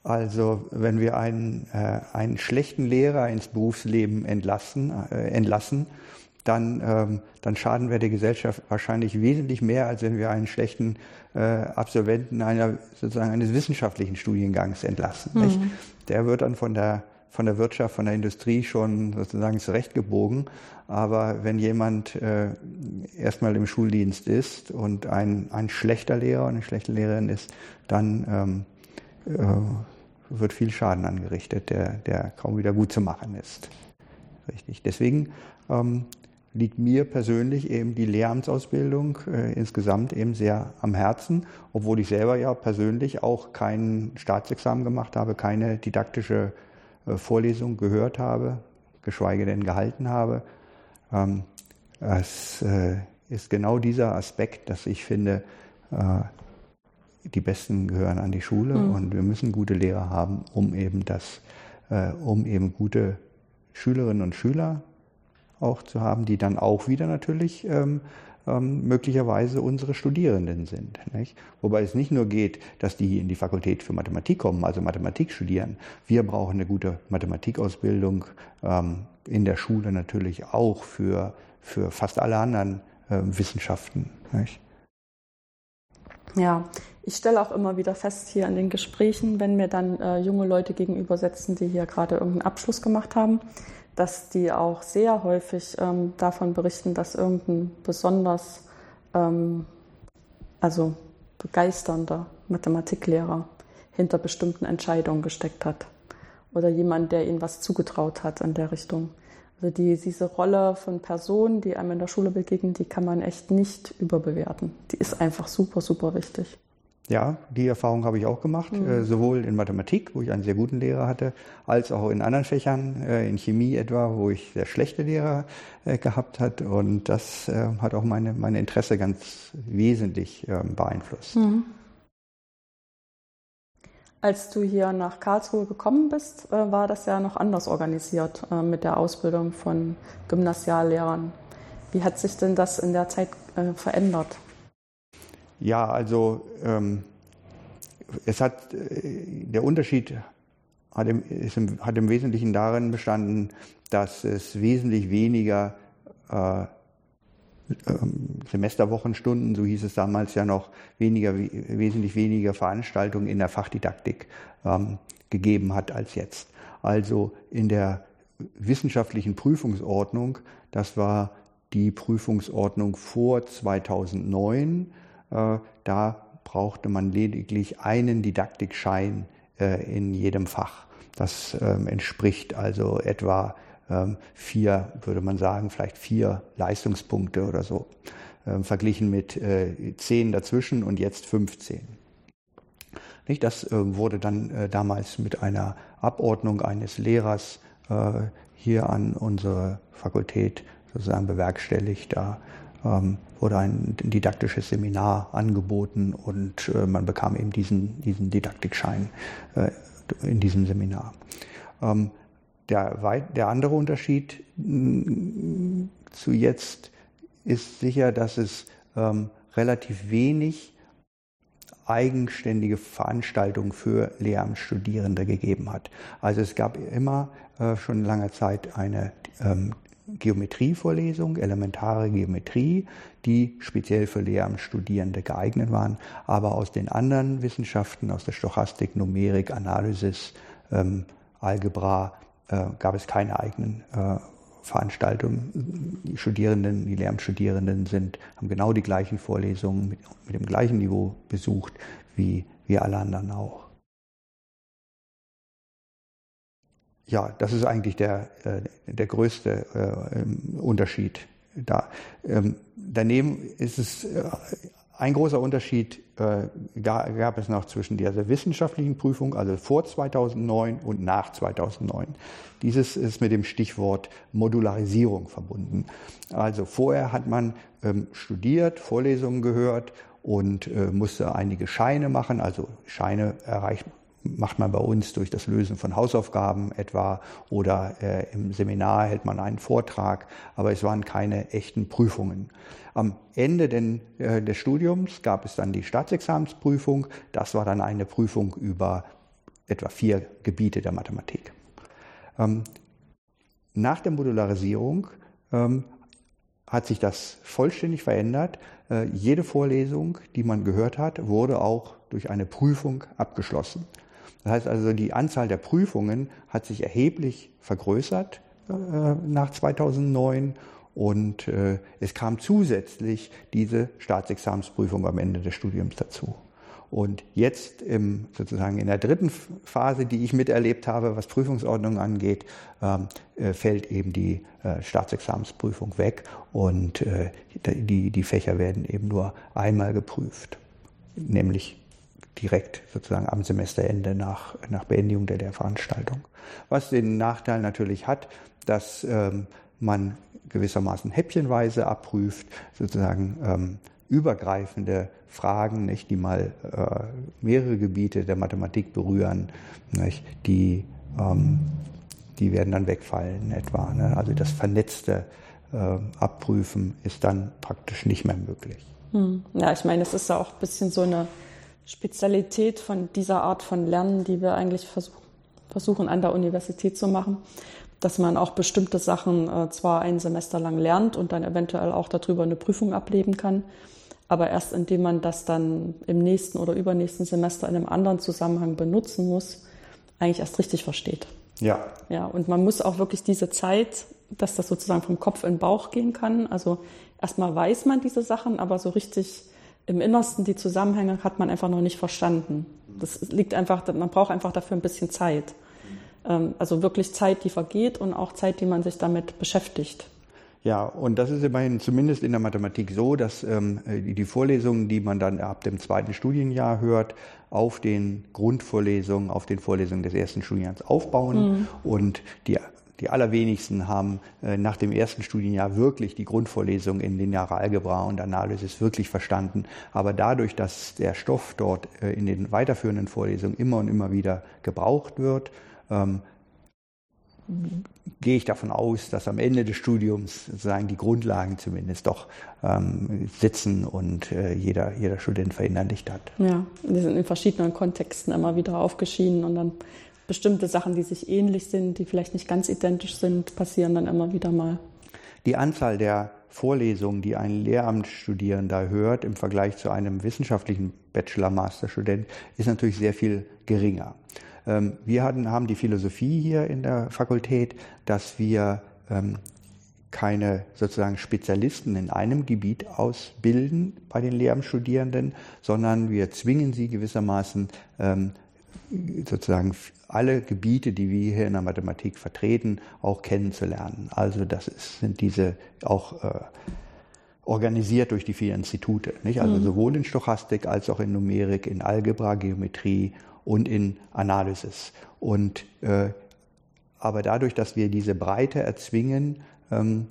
also wenn wir einen, äh, einen schlechten Lehrer ins Berufsleben entlassen, äh, entlassen dann, ähm, dann schaden wir der Gesellschaft wahrscheinlich wesentlich mehr, als wenn wir einen schlechten äh, Absolventen einer, sozusagen eines wissenschaftlichen Studiengangs entlassen. Mhm. Der wird dann von der von der Wirtschaft, von der Industrie schon sozusagen zurechtgebogen. Aber wenn jemand äh, erstmal im Schuldienst ist und ein, ein schlechter Lehrer und eine schlechte Lehrerin ist, dann ähm, äh, wird viel Schaden angerichtet, der, der kaum wieder gut zu machen ist. Richtig. Deswegen ähm, liegt mir persönlich eben die Lehramtsausbildung äh, insgesamt eben sehr am Herzen, obwohl ich selber ja persönlich auch kein Staatsexamen gemacht habe, keine didaktische äh, Vorlesung gehört habe, geschweige denn gehalten habe. Ähm, es äh, ist genau dieser Aspekt, dass ich finde, äh, die Besten gehören an die Schule mhm. und wir müssen gute Lehrer haben, um eben das, um eben gute Schülerinnen und Schüler auch zu haben, die dann auch wieder natürlich ähm, ähm, möglicherweise unsere Studierenden sind. Nicht? Wobei es nicht nur geht, dass die in die Fakultät für Mathematik kommen, also Mathematik studieren. Wir brauchen eine gute Mathematikausbildung ähm, in der Schule natürlich auch für, für fast alle anderen äh, Wissenschaften. Nicht? Ja, ich stelle auch immer wieder fest hier in den Gesprächen, wenn mir dann äh, junge Leute gegenübersetzen, die hier gerade irgendeinen Abschluss gemacht haben, dass die auch sehr häufig ähm, davon berichten, dass irgendein besonders ähm, also begeisternder Mathematiklehrer hinter bestimmten Entscheidungen gesteckt hat oder jemand, der ihnen was zugetraut hat in der Richtung. Also die, diese Rolle von Personen, die einem in der Schule begegnen, die kann man echt nicht überbewerten. Die ist einfach super, super wichtig. Ja, die Erfahrung habe ich auch gemacht, mhm. äh, sowohl in Mathematik, wo ich einen sehr guten Lehrer hatte, als auch in anderen Fächern, äh, in Chemie etwa, wo ich sehr schlechte Lehrer äh, gehabt hat. Und das äh, hat auch meine, meine Interesse ganz wesentlich ähm, beeinflusst. Mhm. Als du hier nach Karlsruhe gekommen bist, äh, war das ja noch anders organisiert äh, mit der Ausbildung von Gymnasiallehrern. Wie hat sich denn das in der Zeit verändert? Ja, also ähm, es hat äh, der Unterschied hat im, im, hat im, Wesentlichen darin bestanden, dass es wesentlich weniger äh, ähm, Semesterwochenstunden, so hieß es damals ja noch, weniger, wesentlich weniger Veranstaltungen in der Fachdidaktik ähm, gegeben hat als jetzt. Also in der wissenschaftlichen Prüfungsordnung, das war die Prüfungsordnung vor 2009, äh, da brauchte man lediglich einen Didaktikschein äh, in jedem Fach. Das ähm, entspricht also etwa ähm, vier, würde man sagen, vielleicht vier Leistungspunkte oder so, ähm, verglichen mit äh, zehn dazwischen und jetzt 15. Das wurde dann damals mit einer Abordnung eines Lehrers hier an unsere Fakultät sozusagen bewerkstelligt. Da ähm, wurde ein didaktisches Seminar angeboten und äh, man bekam eben diesen, diesen Didaktikschein äh, in diesem Seminar. Ähm, der, der andere Unterschied mm, zu jetzt ist sicher, dass es ähm, relativ wenig eigenständige Veranstaltungen für Lehramtsstudierende gegeben hat. Also es gab immer äh, schon lange Zeit eine ähm, Geometrievorlesung, elementare Geometrie, die speziell für Lehramtsstudierende geeignet waren. Aber aus den anderen Wissenschaften, aus der Stochastik, Numerik, Analysis, ähm, Algebra, äh, gab es keine eigenen äh, Veranstaltungen. Die Studierenden, die Lehramtsstudierenden sind, haben genau die gleichen Vorlesungen mit, mit dem gleichen Niveau besucht wie, wie alle anderen auch. Ja, das ist eigentlich der, äh, der größte äh, Unterschied da. Ähm, daneben ist es äh, ein großer Unterschied gab es noch zwischen dieser wissenschaftlichen Prüfung, also vor 2009 und nach 2009. Dieses ist mit dem Stichwort Modularisierung verbunden. Also vorher hat man ähm, studiert, Vorlesungen gehört und musste einige Scheine machen. Also Scheine erreicht macht man bei uns durch das Lösen von Hausaufgaben etwa oder äh, im Seminar hält man einen Vortrag, aber es waren keine echten Prüfungen. Am Ende den, äh, des Studiums gab es dann die Staatsexamensprüfung. Das war dann eine Prüfung über etwa vier Gebiete der Mathematik. Ähm, nach der Modularisierung ähm, hat sich das vollständig verändert. Äh, jede Vorlesung, die man gehört hat, wurde auch durch eine Prüfung abgeschlossen. Das heißt also, die Anzahl der Prüfungen hat sich erheblich vergrößert äh, nach 2009 und äh, es kam zusätzlich diese Staatsexamensprüfung am Ende des Studiums dazu. Und jetzt im, sozusagen in der dritten Phase, die ich miterlebt habe, was Prüfungsordnung angeht, ähm, äh, fällt eben die äh, Staatsexamensprüfung weg und äh, die, die Fächer werden eben nur einmal geprüft, nämlich direkt sozusagen am Semesterende nach, nach Beendigung der Lehrveranstaltung. Was den Nachteil natürlich hat, dass ähm, man gewissermaßen häppchenweise abprüft, sozusagen ähm, übergreifende Fragen, nicht, die mal äh, mehrere Gebiete der Mathematik berühren, nicht, die, ähm, die werden dann wegfallen etwa. Ne? Also das vernetzte äh, Abprüfen ist dann praktisch nicht mehr möglich. Hm. Ja, ich meine, es ist ja auch ein bisschen so eine Spezialität von dieser Art von Lernen, die wir eigentlich versuchen, versuchen an der Universität zu machen dass man auch bestimmte Sachen äh, zwar ein Semester lang lernt und dann eventuell auch darüber eine Prüfung ablegen kann, aber erst indem man das dann im nächsten oder übernächsten Semester in einem anderen Zusammenhang benutzen muss, eigentlich erst richtig versteht. Ja. Ja, und man muss auch wirklich diese Zeit, dass das sozusagen vom Kopf in den Bauch gehen kann. Also erstmal weiß man diese Sachen, aber so richtig im Innersten die Zusammenhänge hat man einfach noch nicht verstanden. Das liegt einfach, man braucht einfach dafür ein bisschen Zeit. Ähm, also wirklich Zeit, die vergeht und auch Zeit, die man sich damit beschäftigt. Ja, und das ist immerhin zumindest in der Mathematik so, dass ähm, die Vorlesungen, die man dann ab dem zweiten Studienjahr hört, auf den Grundvorlesungen, auf den Vorlesungen des ersten Studienjahres aufbauen. Mhm. Und die, die allerwenigsten haben äh, nach dem ersten Studienjahr wirklich die Grundvorlesung in linearer Algebra und Analysis wirklich verstanden. Aber dadurch, dass der Stoff dort äh, in den weiterführenden Vorlesungen immer und immer wieder gebraucht wird, ähm, gehe ich davon aus, dass am Ende des Studiums sozusagen die Grundlagen zumindest doch ähm, sitzen und äh, jeder, jeder Student verinnerlicht hat. Ja, die sind in verschiedenen Kontexten immer wieder aufgeschieden und dann bestimmte Sachen, die sich ähnlich sind, die vielleicht nicht ganz identisch sind, passieren dann immer wieder mal. Die Anzahl der Vorlesungen, die ein Lehramtsstudierender hört im Vergleich zu einem wissenschaftlichen Bachelor-Master-Student, ist natürlich sehr viel geringer. Ähm, wir hatten, haben die Philosophie hier in der Fakultät, dass wir ähm, keine sozusagen Spezialisten in einem Gebiet ausbilden bei den Lehramtsstudierenden, sondern wir zwingen sie gewissermaßen ähm, sozusagen alle Gebiete, die wir hier in der Mathematik vertreten, auch kennenzulernen. Also das ist, sind diese auch äh, organisiert durch die vier Institute, nicht? Also mhm. sowohl in Stochastik als auch in Numerik, in Algebra, Geometrie und in Analysis. Und äh, aber dadurch, dass wir diese Breite erzwingen, ähm,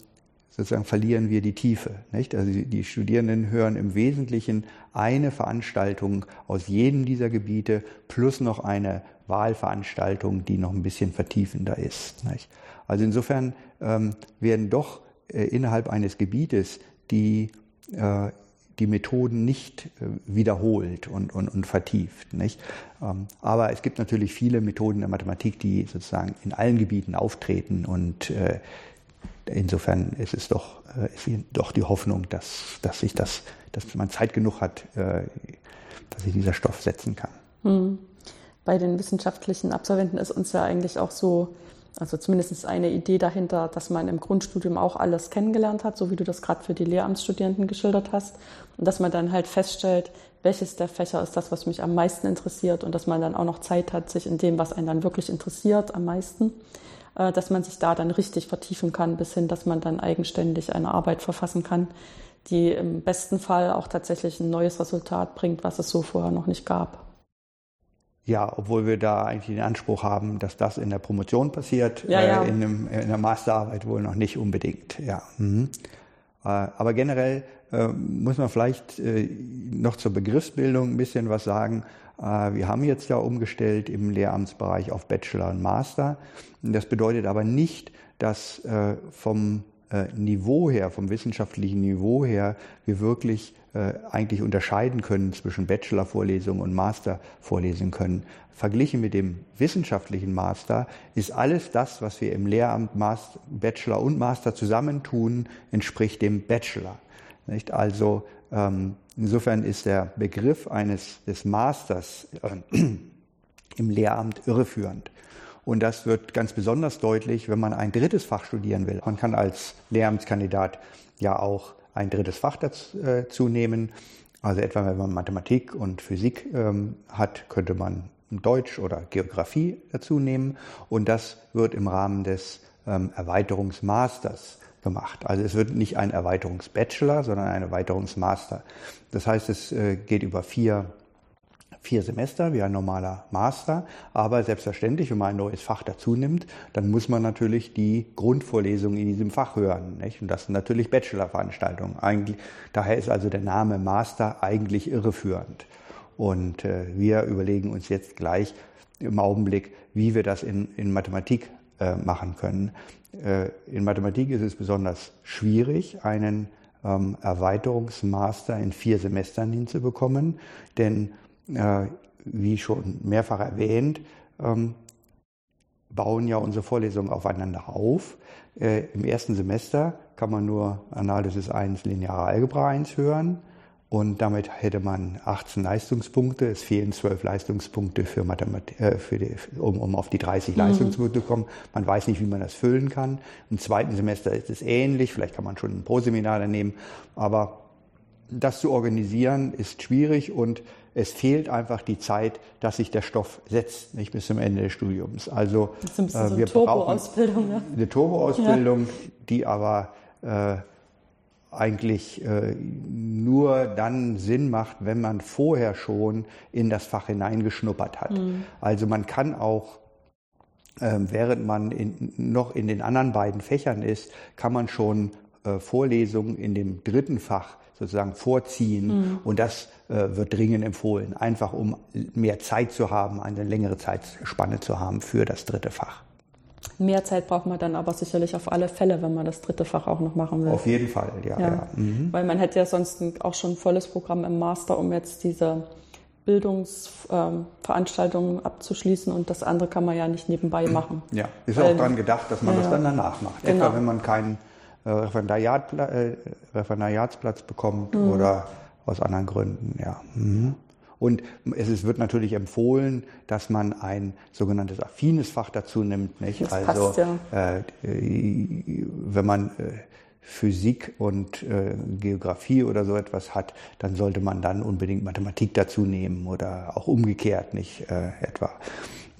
sozusagen verlieren wir die Tiefe. Nicht? Also die Studierenden hören im Wesentlichen eine Veranstaltung aus jedem dieser Gebiete plus noch eine Wahlveranstaltung, die noch ein bisschen vertiefender ist. Nicht? Also insofern ähm, werden doch äh, innerhalb eines Gebietes die äh, die Methoden nicht äh, wiederholt und, und, und vertieft. Nicht? Ähm, aber es gibt natürlich viele Methoden der Mathematik, die sozusagen in allen Gebieten auftreten und äh, insofern ist es doch, äh, ist doch die Hoffnung, dass, dass sich das, dass man Zeit genug hat, dass sich dieser Stoff setzen kann. Hm. Bei den wissenschaftlichen Absolventen ist uns ja eigentlich auch so also zumindest eine Idee dahinter, dass man im Grundstudium auch alles kennengelernt hat, so wie du das gerade für die Lehramtsstudenten geschildert hast. Und dass man dann halt feststellt, welches der Fächer ist das, was mich am meisten interessiert und dass man dann auch noch Zeit hat, sich in dem, was einen dann wirklich interessiert, am meisten äh, dass man sich da dann richtig vertiefen kann, bis hin, dass man dann eigenständig eine Arbeit verfassen kann, die im besten Fall auch tatsächlich ein neues Resultat bringt, was es so vorher noch nicht gab. Ja, obwohl wir da eigentlich den Anspruch haben, dass das in der Promotion passiert, ja, ja. Äh, in, einem, in, der Masterarbeit wohl noch nicht unbedingt. Ja. Mhm. Äh, aber generell muss man vielleicht äh, noch zur Begriffsbildung ein bisschen was sagen. Äh, wir haben jetzt ja umgestellt im Lehramtsbereich auf Bachelor und Master. Das bedeutet aber nicht, dass äh, vom Niveau her, vom wissenschaftlichen Niveau her, wir wirklich äh, eigentlich unterscheiden können zwischen Bachelor-Vorlesungen und Master-Vorlesungen können. Verglichen mit dem wissenschaftlichen Master ist alles das, was wir im Lehramt Master, Bachelor und Master zusammentun, entspricht dem Bachelor. Nicht? Also ähm, insofern ist der Begriff eines des Masters äh, im Lehramt irreführend. Und das wird ganz besonders deutlich, wenn man ein drittes Fach studieren will. Man kann als Lehramtskandidat ja auch ein drittes Fach dazu nehmen. Also etwa wenn man Mathematik und Physik ähm, hat, könnte man Deutsch oder Geografie dazu nehmen. Und das wird im Rahmen des ähm, Erweiterungsmasters gemacht. Also es wird nicht ein Erweiterungsbachelor, sondern ein Erweiterungsmaster. Das heißt, es äh, geht über vier vier Semester wie ein normaler Master. Aber selbstverständlich, wenn man ein neues Fach dazu nimmt, dann muss man natürlich die Grundvorlesungen in diesem Fach hören. Nicht? Und das sind natürlich Bachelor-Veranstaltungen. Eigentlich, daher ist also der Name Master eigentlich irreführend. Und äh, wir überlegen uns jetzt gleich im Augenblick, wie wir das in, in Mathematik äh, machen können. Äh, in Mathematik ist es besonders schwierig, einen ähm, Erweiterungsmaster in vier Semestern hinzubekommen, denn äh, wie schon mehrfach erwähnt, ähm, bauen ja unsere Vorlesungen aufeinander auf. Äh, Im ersten Semester kann man nur Analysis 1, lineare Algebra 1 hören und damit hätte man 18 Leistungspunkte. Es fehlen 12 Leistungspunkte für Mathematik, äh, für die, um, um auf die 30 mhm. Leistungspunkte zu kommen. Man weiß nicht, wie man das füllen kann. Im zweiten Semester ist es ähnlich. Vielleicht kann man schon ein Pro-Seminar daneben. Aber das zu organisieren ist schwierig und es fehlt einfach die Zeit, dass sich der Stoff setzt, nicht bis zum Ende des Studiums. Also äh, so wir brauchen ne? eine Turbo-Ausbildung, ja. die aber äh, eigentlich äh, nur dann Sinn macht, wenn man vorher schon in das Fach hineingeschnuppert hat. Mhm. Also man kann auch äh, während man in, noch in den anderen beiden Fächern ist, kann man schon äh, Vorlesungen in dem dritten Fach sozusagen vorziehen. Mhm. Und das äh, wird dringend empfohlen, einfach um mehr Zeit zu haben, eine längere Zeitspanne zu haben für das dritte Fach. Mehr Zeit braucht man dann aber sicherlich auf alle Fälle, wenn man das dritte Fach auch noch machen will. Auf jeden Fall, ja. ja. ja. Mhm. Weil man hätte ja sonst auch schon ein volles Programm im Master, um jetzt diese Bildungsveranstaltungen ähm, abzuschließen und das andere kann man ja nicht nebenbei machen. Ja, ist Weil, auch daran gedacht, dass man ja, das dann danach macht. Genau. Etwa wenn man keinen äh, Referendariat, äh, Referendariatsplatz bekommt mhm. oder aus anderen Gründen, ja. Mhm. Und es wird natürlich empfohlen, dass man ein sogenanntes affines Fach dazu nimmt, nicht? Das also passt, ja. äh, wenn man äh, Physik und äh, Geografie oder so etwas hat, dann sollte man dann unbedingt Mathematik dazu nehmen oder auch umgekehrt nicht äh, etwa.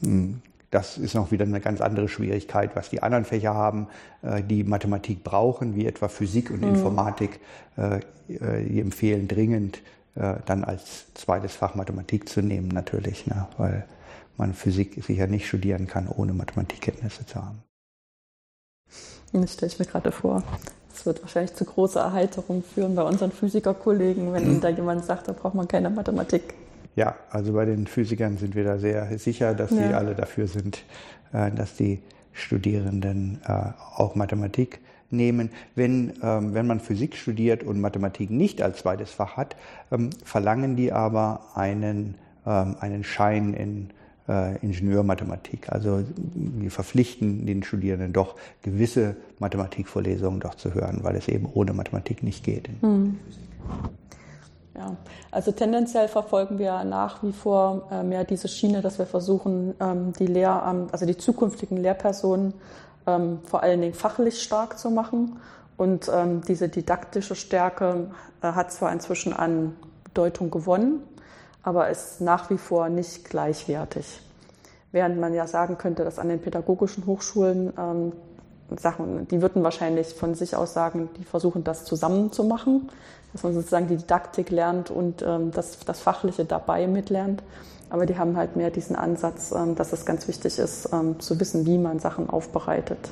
Mhm. Das ist noch wieder eine ganz andere Schwierigkeit, was die anderen Fächer haben, äh, die Mathematik brauchen, wie etwa Physik und mhm. Informatik. Äh, äh, die empfehlen dringend, dann als zweites Fach Mathematik zu nehmen, natürlich, ne? weil man Physik sicher nicht studieren kann, ohne Mathematikkenntnisse zu haben. Das stelle ich mir gerade vor. Das wird wahrscheinlich zu großer Erheiterung führen bei unseren Physikerkollegen, wenn ihnen da jemand sagt, da braucht man keine Mathematik. Ja, also bei den Physikern sind wir da sehr sicher, dass ja. sie alle dafür sind, äh, dass die Studierenden äh, auch Mathematik nehmen. Wenn, ähm, wenn man Physik studiert und Mathematik nicht als zweites Fach hat, ähm, verlangen die aber einen, ähm, einen Schein in äh, Ingenieurmathematik. Also wir verpflichten den Studierenden doch gewisse Mathematikvorlesungen doch zu hören, weil es eben ohne Mathematik nicht geht. Mhm. Ja, also tendenziell verfolgen wir nach wie vor äh, mehr diese Schiene, dass wir versuchen, ähm, die Lehramt, also die zukünftigen Lehrpersonen ähm, vor allen Dingen fachlich stark zu machen. Und ähm, diese didaktische Stärke äh, hat zwar inzwischen an Bedeutung gewonnen, aber ist nach wie vor nicht gleichwertig. Während man ja sagen könnte, dass an den pädagogischen Hochschulen ähm, Sachen, die würden wahrscheinlich von sich aus sagen, die versuchen das zusammen zu machen, dass man sozusagen die Didaktik lernt und ähm, das, das Fachliche dabei mitlernt. Aber die haben halt mehr diesen Ansatz, ähm, dass es ganz wichtig ist, ähm, zu wissen, wie man Sachen aufbereitet.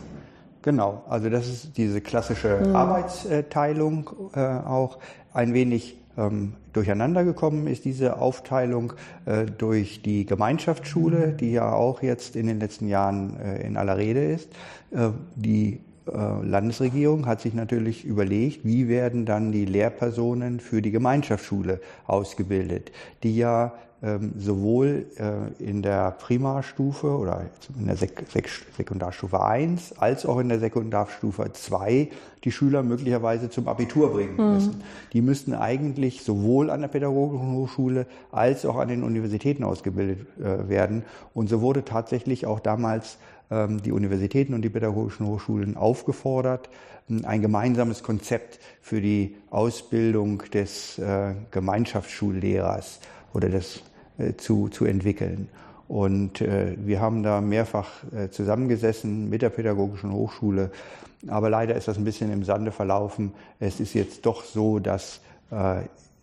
Genau, also das ist diese klassische mhm. Arbeitsteilung äh, auch ein wenig ähm, durcheinander gekommen ist diese Aufteilung äh, durch die Gemeinschaftsschule, die ja auch jetzt in den letzten Jahren äh, in aller Rede ist. Äh, die äh, Landesregierung hat sich natürlich überlegt, wie werden dann die Lehrpersonen für die Gemeinschaftsschule ausgebildet, die ja sowohl äh, in der Primarstufe oder in der Sek Sek Sekundarstufe 1 als auch in der Sekundarstufe 2 die Schüler möglicherweise zum Abitur bringen mhm. müssen. Die müssten eigentlich sowohl an der Pädagogischen Hochschule als auch an den Universitäten ausgebildet äh, werden. Und so wurde tatsächlich auch damals ähm, die Universitäten und die pädagogischen Hochschulen aufgefordert, ein gemeinsames Konzept für die Ausbildung des äh, Gemeinschaftsschullehrers oder des zu, zu entwickeln. Und äh, wir haben da mehrfach äh, zusammengesessen mit der Pädagogischen Hochschule. Aber leider ist das ein bisschen im Sande verlaufen. Es ist jetzt doch so, dass äh,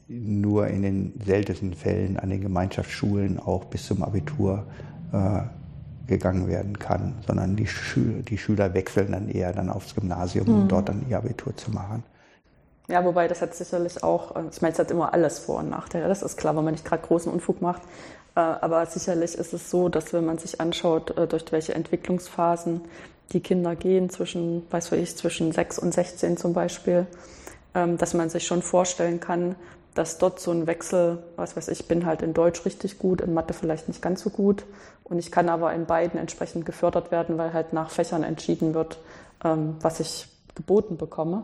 nur in den seltensten Fällen an den Gemeinschaftsschulen auch bis zum Abitur äh, gegangen werden kann, sondern die, Schü die Schüler wechseln dann eher dann aufs Gymnasium, um mhm. dort dann ihr Abitur zu machen. Ja, wobei das hat sicherlich auch, ich meine, es hat immer alles Vor- und Nachteile, das ist klar, wenn man nicht gerade großen Unfug macht. Äh, aber sicherlich ist es so, dass wenn man sich anschaut, äh, durch welche Entwicklungsphasen die Kinder gehen, zwischen, weiß ich, zwischen 6 und 16 zum Beispiel, ähm, dass man sich schon vorstellen kann, dass dort so ein Wechsel, was weiß ich, bin halt in Deutsch richtig gut, in Mathe vielleicht nicht ganz so gut. Und ich kann aber in beiden entsprechend gefördert werden, weil halt nach Fächern entschieden wird, ähm, was ich geboten bekomme.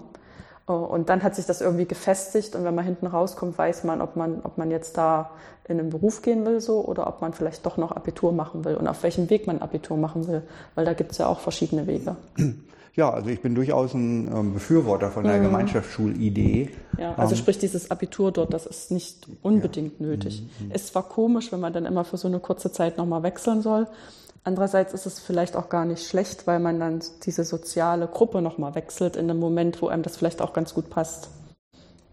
Oh, und dann hat sich das irgendwie gefestigt und wenn man hinten rauskommt, weiß man, ob man, ob man jetzt da in einen Beruf gehen will so oder ob man vielleicht doch noch Abitur machen will und auf welchem Weg man Abitur machen will, weil da gibt es ja auch verschiedene Wege. Ja, also ich bin durchaus ein ähm, Befürworter von der mhm. Gemeinschaftsschulidee. Ja, also ähm, sprich dieses Abitur dort, das ist nicht unbedingt ja. nötig. Mhm. Ist zwar komisch, wenn man dann immer für so eine kurze Zeit nochmal wechseln soll, Andererseits ist es vielleicht auch gar nicht schlecht, weil man dann diese soziale Gruppe nochmal wechselt in einem Moment, wo einem das vielleicht auch ganz gut passt.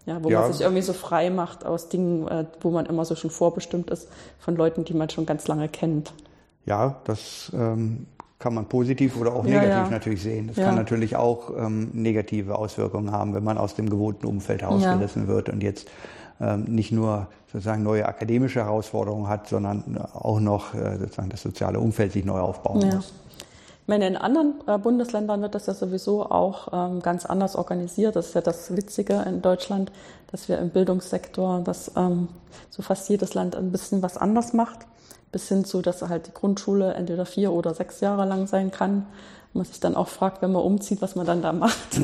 Ja, wo ja. man sich irgendwie so frei macht aus Dingen, äh, wo man immer so schon vorbestimmt ist, von Leuten, die man schon ganz lange kennt. Ja, das ähm, kann man positiv oder auch negativ ja, ja. natürlich sehen. Das kann natürlich auch ähm, negative Auswirkungen haben, wenn man aus dem gewohnten Umfeld herausgerissen wird und jetzt nicht nur sozusagen neue akademische Herausforderungen hat, sondern auch noch äh, sozusagen das soziale Umfeld sich neu aufbauen ja. muss. Ich meine, in anderen äh, Bundesländern wird das ja sowieso auch ähm, ganz anders organisiert. Das ist ja das Witzige in Deutschland, dass wir im Bildungssektor, dass ähm, so fast jedes Land ein bisschen was anders macht, bis hin zu, dass halt die Grundschule entweder vier oder sechs Jahre lang sein kann. Man sich dann auch fragt, wenn man umzieht, was man dann da macht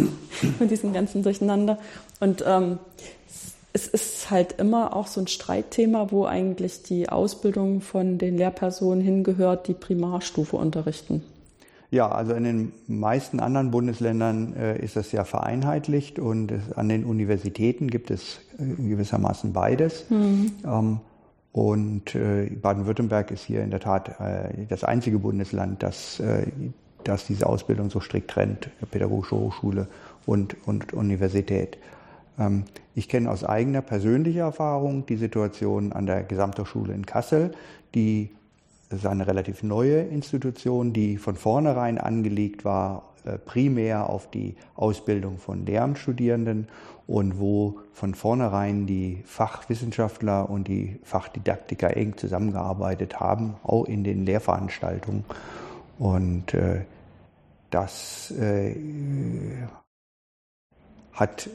mit diesem ganzen Durcheinander. Und ähm, es ist halt immer auch so ein Streitthema, wo eigentlich die Ausbildung von den Lehrpersonen hingehört, die Primarstufe unterrichten. Ja, also in den meisten anderen Bundesländern äh, ist das ja vereinheitlicht und es, an den Universitäten gibt es äh, gewissermaßen beides. Mhm. Ähm, und äh, Baden-Württemberg ist hier in der Tat äh, das einzige Bundesland, das, äh, das diese Ausbildung so strikt trennt, Pädagogische Hochschule und, und Universität. Ähm, ich kenne aus eigener persönlicher Erfahrung die Situation an der Gesamthochschule in Kassel, die das ist eine relativ neue Institution, die von vornherein angelegt war, äh, primär auf die Ausbildung von Lehramtsstudierenden und wo von vornherein die Fachwissenschaftler und die Fachdidaktiker eng zusammengearbeitet haben, auch in den Lehrveranstaltungen. Und äh, das äh, hat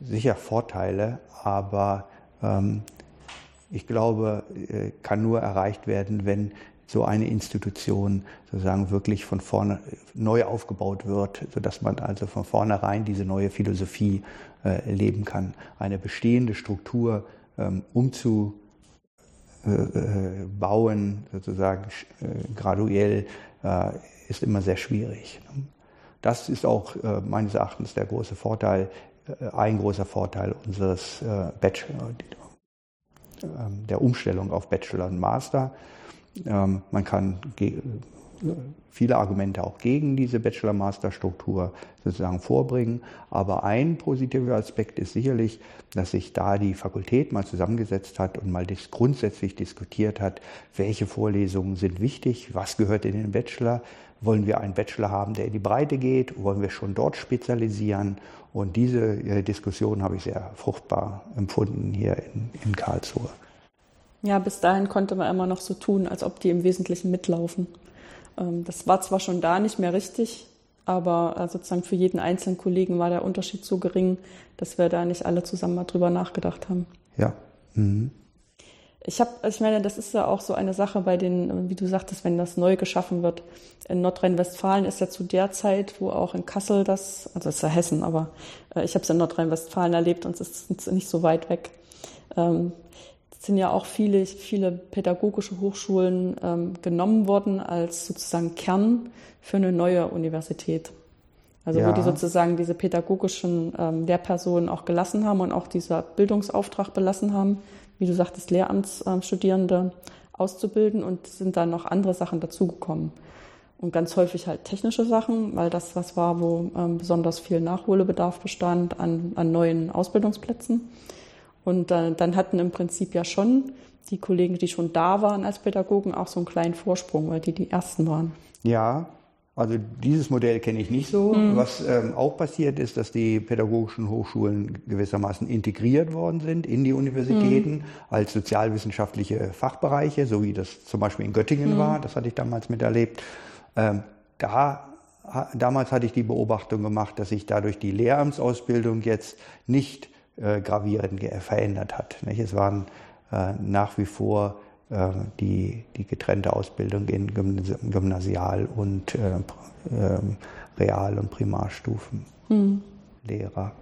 sicher Vorteile, aber ähm, ich glaube, äh, kann nur erreicht werden, wenn so eine Institution sozusagen wirklich von vorne neu aufgebaut wird, sodass man also von vornherein diese neue Philosophie äh, leben kann. Eine bestehende Struktur ähm, umzubauen, äh, sozusagen äh, graduell, äh, ist immer sehr schwierig. Das ist auch äh, meines Erachtens der große Vorteil äh, ein großer Vorteil unseres äh, Bachelor, ähm, der Umstellung auf Bachelor und Master. Ähm, man kann viele Argumente auch gegen diese Bachelor-Master-Struktur sozusagen vorbringen. Aber ein positiver Aspekt ist sicherlich, dass sich da die Fakultät mal zusammengesetzt hat und mal grundsätzlich diskutiert hat, welche Vorlesungen sind wichtig, was gehört in den Bachelor, wollen wir einen Bachelor haben, der in die Breite geht, wollen wir schon dort spezialisieren. Und diese äh, Diskussion habe ich sehr fruchtbar empfunden hier in, in Karlsruhe. Ja, bis dahin konnte man immer noch so tun, als ob die im Wesentlichen mitlaufen. Ähm, das war zwar schon da nicht mehr richtig, aber äh, sozusagen für jeden einzelnen Kollegen war der Unterschied so gering, dass wir da nicht alle zusammen mal drüber nachgedacht haben. Ja. Mhm. Ich habe, ich meine, das ist ja auch so eine Sache bei den, wie du sagtest, wenn das neu geschaffen wird. In Nordrhein-Westfalen ist ja zu der Zeit, wo auch in Kassel das, also es ist ja Hessen, aber äh, ich habe es in Nordrhein-Westfalen erlebt und es ist nicht so weit weg. Ähm, sind ja auch viele, viele pädagogische Hochschulen ähm, genommen worden als sozusagen Kern für eine neue Universität. Also ja. wo die sozusagen diese pädagogischen ähm, Lehrpersonen auch gelassen haben und auch dieser Bildungsauftrag belassen haben, wie du sagtest, Lehramtsstudierende auszubilden und sind dann noch andere Sachen dazugekommen. Und ganz häufig halt technische Sachen, weil das was war, wo ähm, besonders viel Nachholbedarf bestand an, an neuen Ausbildungsplätzen. Und äh, dann hatten im Prinzip ja schon die Kollegen, die schon da waren als Pädagogen, auch so einen kleinen Vorsprung, weil die die Ersten waren. Ja, also dieses Modell kenne ich nicht so. Mhm. Was ähm, auch passiert ist, dass die pädagogischen Hochschulen gewissermaßen integriert worden sind in die Universitäten mhm. als sozialwissenschaftliche Fachbereiche, so wie das zum Beispiel in Göttingen mhm. war. Das hatte ich damals miterlebt. Ähm, da damals hatte ich die Beobachtung gemacht, dass sich dadurch die Lehramtsausbildung jetzt nicht äh, gravierend verändert hat. Nicht? Es waren äh, nach wie vor die, die getrennte Ausbildung in Gymnasial- und äh, ähm, Real- und Primarstufen hm. Lehrer.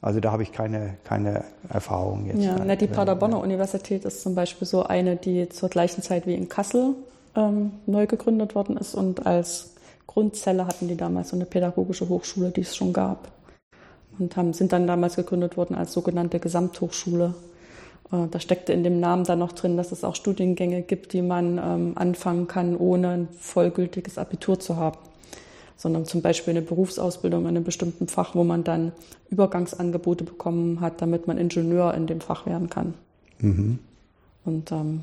Also da habe ich keine, keine Erfahrung jetzt. Ja, na, die Paderborner Universität ist zum Beispiel so eine, die zur gleichen Zeit wie in Kassel ähm, neu gegründet worden ist und als Grundzelle hatten die damals so eine pädagogische Hochschule, die es schon gab und haben, sind dann damals gegründet worden als sogenannte Gesamthochschule. Äh, da steckte in dem Namen dann noch drin, dass es auch Studiengänge gibt, die man ähm, anfangen kann, ohne ein vollgültiges Abitur zu haben, sondern zum Beispiel eine Berufsausbildung in einem bestimmten Fach, wo man dann Übergangsangebote bekommen hat, damit man Ingenieur in dem Fach werden kann. Mhm. Und ähm,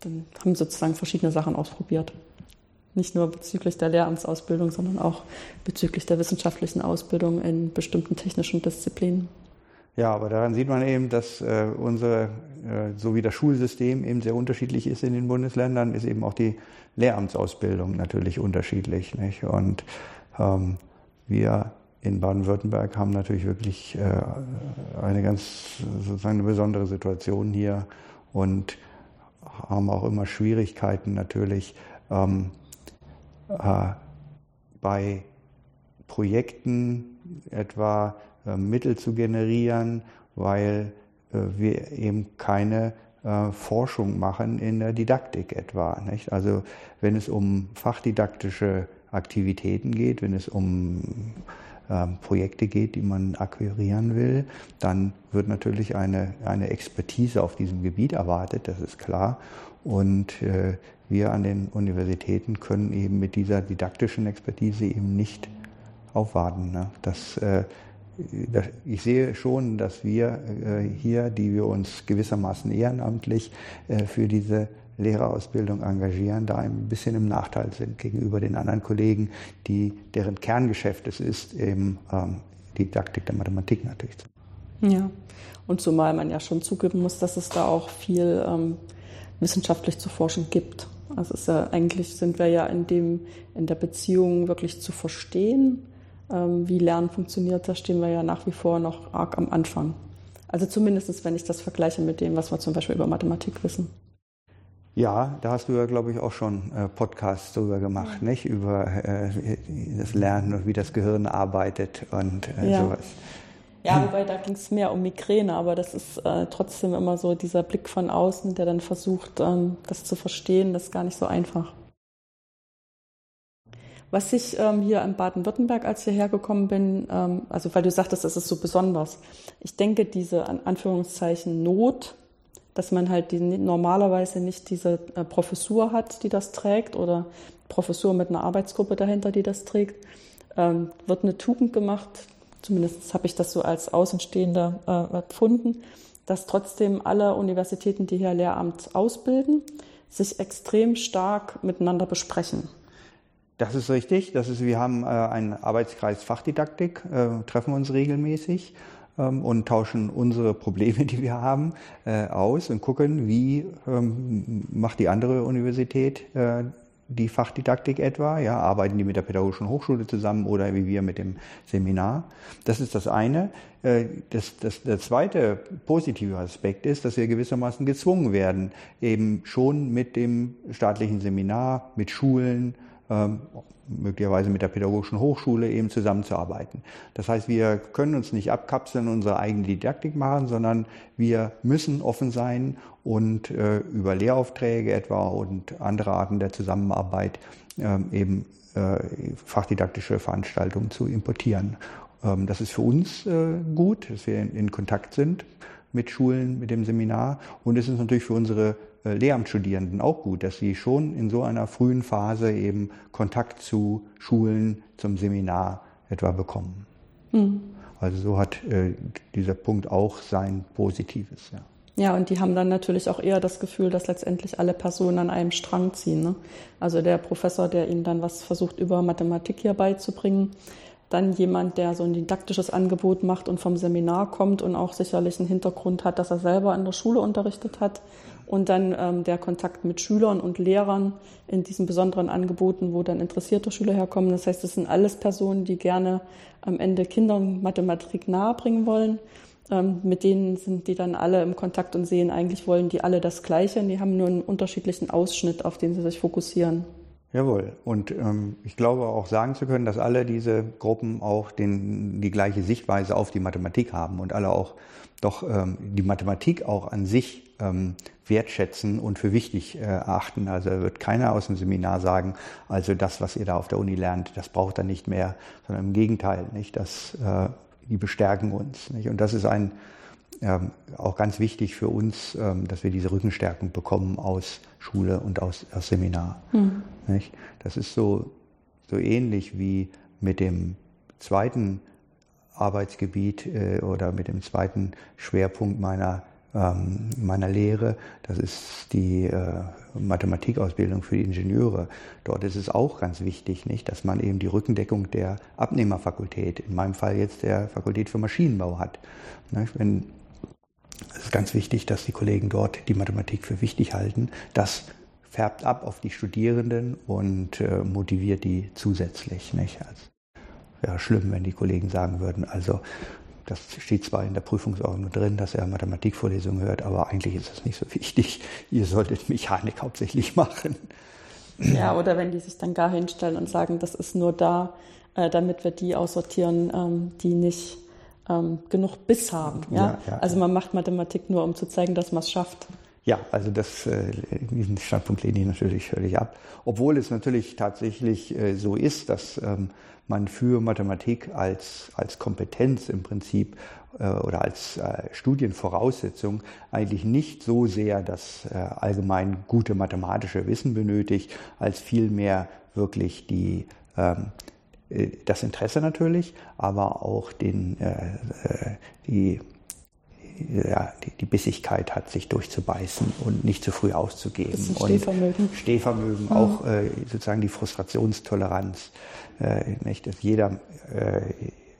dann haben sozusagen verschiedene Sachen ausprobiert. Nicht nur bezüglich der Lehramtsausbildung, sondern auch bezüglich der wissenschaftlichen Ausbildung in bestimmten technischen Disziplinen. Ja, aber daran sieht man eben, dass äh, unsere, äh, so wie das Schulsystem eben sehr unterschiedlich ist in den Bundesländern, ist eben auch die Lehramtsausbildung natürlich unterschiedlich. Nicht? Und ähm, wir in Baden-Württemberg haben natürlich wirklich äh, eine ganz sozusagen eine besondere Situation hier und haben auch immer Schwierigkeiten natürlich, ähm, äh, bei Projekten etwa Mittel zu generieren, weil äh, wir eben keine äh, Forschung machen in der Didaktik etwa. Also wenn es um fachdidaktische Aktivitäten geht, wenn es um ähm, Projekte geht, die man akquirieren will, dann wird natürlich eine, eine Expertise auf diesem Gebiet erwartet, das ist klar. Und äh, wir an den Universitäten können eben mit dieser didaktischen Expertise eben nicht aufwarten. Ne? Das, äh, ich sehe schon, dass wir äh, hier, die wir uns gewissermaßen ehrenamtlich äh, für diese Lehrerausbildung engagieren, da ein bisschen im Nachteil sind gegenüber den anderen Kollegen, die, deren Kerngeschäft es ist, eben ähm, Didaktik der Mathematik natürlich zu Ja, und zumal man ja schon zugeben muss, dass es da auch viel ähm, wissenschaftlich zu forschen gibt. Also ja, eigentlich sind wir ja in dem, in der Beziehung wirklich zu verstehen, wie Lernen funktioniert, da stehen wir ja nach wie vor noch arg am Anfang. Also zumindest, wenn ich das vergleiche mit dem, was wir zum Beispiel über Mathematik wissen. Ja, da hast du ja, glaube ich, auch schon äh, Podcasts darüber gemacht, ja. nicht? Über äh, das Lernen und wie das Gehirn arbeitet und äh, ja. sowas. Ja, wobei da ging es mehr um Migräne, aber das ist äh, trotzdem immer so dieser Blick von außen, der dann versucht, ähm, das zu verstehen, das ist gar nicht so einfach. Was ich ähm, hier in Baden-Württemberg, als ich hierher gekommen bin, ähm, also weil du sagtest, das ist so besonders. Ich denke, diese an Anführungszeichen Not dass man halt die, normalerweise nicht diese äh, Professur hat, die das trägt oder Professur mit einer Arbeitsgruppe dahinter, die das trägt, ähm, wird eine Tugend gemacht, zumindest habe ich das so als Außenstehender äh, empfunden, dass trotzdem alle Universitäten, die hier Lehramt ausbilden, sich extrem stark miteinander besprechen. Das ist richtig. Das ist, wir haben äh, einen Arbeitskreis Fachdidaktik, äh, treffen uns regelmäßig ähm, und tauschen unsere Probleme, die wir haben, äh, aus und gucken, wie ähm, macht die andere Universität äh, die Fachdidaktik etwa, ja, arbeiten die mit der Pädagogischen Hochschule zusammen oder wie wir mit dem Seminar. Das ist das eine. Äh, das, das, der zweite positive Aspekt ist, dass wir gewissermaßen gezwungen werden, eben schon mit dem staatlichen Seminar, mit Schulen, möglicherweise mit der Pädagogischen Hochschule eben zusammenzuarbeiten. Das heißt, wir können uns nicht abkapseln unsere eigene Didaktik machen, sondern wir müssen offen sein und äh, über Lehraufträge etwa und andere Arten der Zusammenarbeit ähm, eben äh, fachdidaktische Veranstaltungen zu importieren. Ähm, das ist für uns äh, gut, dass wir in, in Kontakt sind mit Schulen, mit dem Seminar. Und es ist natürlich für unsere äh, Lehramtsstudierenden auch gut, dass sie schon in so einer frühen Phase eben Kontakt zu Schulen, zum Seminar etwa bekommen. Mhm. Also so hat äh, dieser Punkt auch sein Positives. Ja. Ja, und die haben dann natürlich auch eher das Gefühl, dass letztendlich alle Personen an einem Strang ziehen. Ne? Also der Professor, der ihnen dann was versucht über Mathematik hier beizubringen, dann jemand, der so ein didaktisches Angebot macht und vom Seminar kommt und auch sicherlich einen Hintergrund hat, dass er selber an der Schule unterrichtet hat. Und dann ähm, der Kontakt mit Schülern und Lehrern in diesen besonderen Angeboten, wo dann interessierte Schüler herkommen. Das heißt, das sind alles Personen, die gerne am Ende Kindern Mathematik nahebringen wollen. Ähm, mit denen sind die dann alle im Kontakt und sehen, eigentlich wollen die alle das Gleiche und die haben nur einen unterschiedlichen Ausschnitt, auf den sie sich fokussieren. Jawohl. Und ähm, ich glaube auch sagen zu können, dass alle diese Gruppen auch den, die gleiche Sichtweise auf die Mathematik haben und alle auch doch ähm, die Mathematik auch an sich ähm, wertschätzen und für wichtig äh, erachten. Also wird keiner aus dem Seminar sagen, also das, was ihr da auf der Uni lernt, das braucht er nicht mehr, sondern im Gegenteil, nicht? Das, äh, die bestärken uns. Nicht? Und das ist ein ähm, auch ganz wichtig für uns, ähm, dass wir diese Rückenstärkung bekommen aus Schule und aus, aus Seminar. Mhm. Das ist so, so ähnlich wie mit dem zweiten Arbeitsgebiet äh, oder mit dem zweiten Schwerpunkt meiner ähm, meiner Lehre. Das ist die äh, Mathematikausbildung für die Ingenieure. Dort ist es auch ganz wichtig, nicht, dass man eben die Rückendeckung der Abnehmerfakultät, in meinem Fall jetzt der Fakultät für Maschinenbau hat. Nicht? Wenn es ist ganz wichtig, dass die Kollegen dort die Mathematik für wichtig halten. Das färbt ab auf die Studierenden und äh, motiviert die zusätzlich. Nicht? Also, wäre schlimm, wenn die Kollegen sagen würden, also das steht zwar in der Prüfungsordnung drin, dass er Mathematikvorlesungen hört, aber eigentlich ist das nicht so wichtig. Ihr solltet Mechanik hauptsächlich machen. Ja, oder wenn die sich dann gar hinstellen und sagen, das ist nur da, äh, damit wir die aussortieren, ähm, die nicht ähm, genug Biss haben. Ja? ja, ja also man macht Mathematik nur, um zu zeigen, dass man es schafft. Ja, also das, äh, diesen Standpunkt lehne ich natürlich völlig ab. Obwohl es natürlich tatsächlich äh, so ist, dass ähm, man für Mathematik als, als Kompetenz im Prinzip äh, oder als äh, Studienvoraussetzung eigentlich nicht so sehr das äh, allgemein gute mathematische Wissen benötigt, als vielmehr wirklich die ähm, äh, das Interesse natürlich, aber auch den, äh, äh, die, ja, die, die, Bissigkeit hat, sich durchzubeißen und nicht zu früh auszugeben. Stehvermögen. Und Stehvermögen, mhm. auch äh, sozusagen die Frustrationstoleranz. Äh, nicht, dass jeder äh,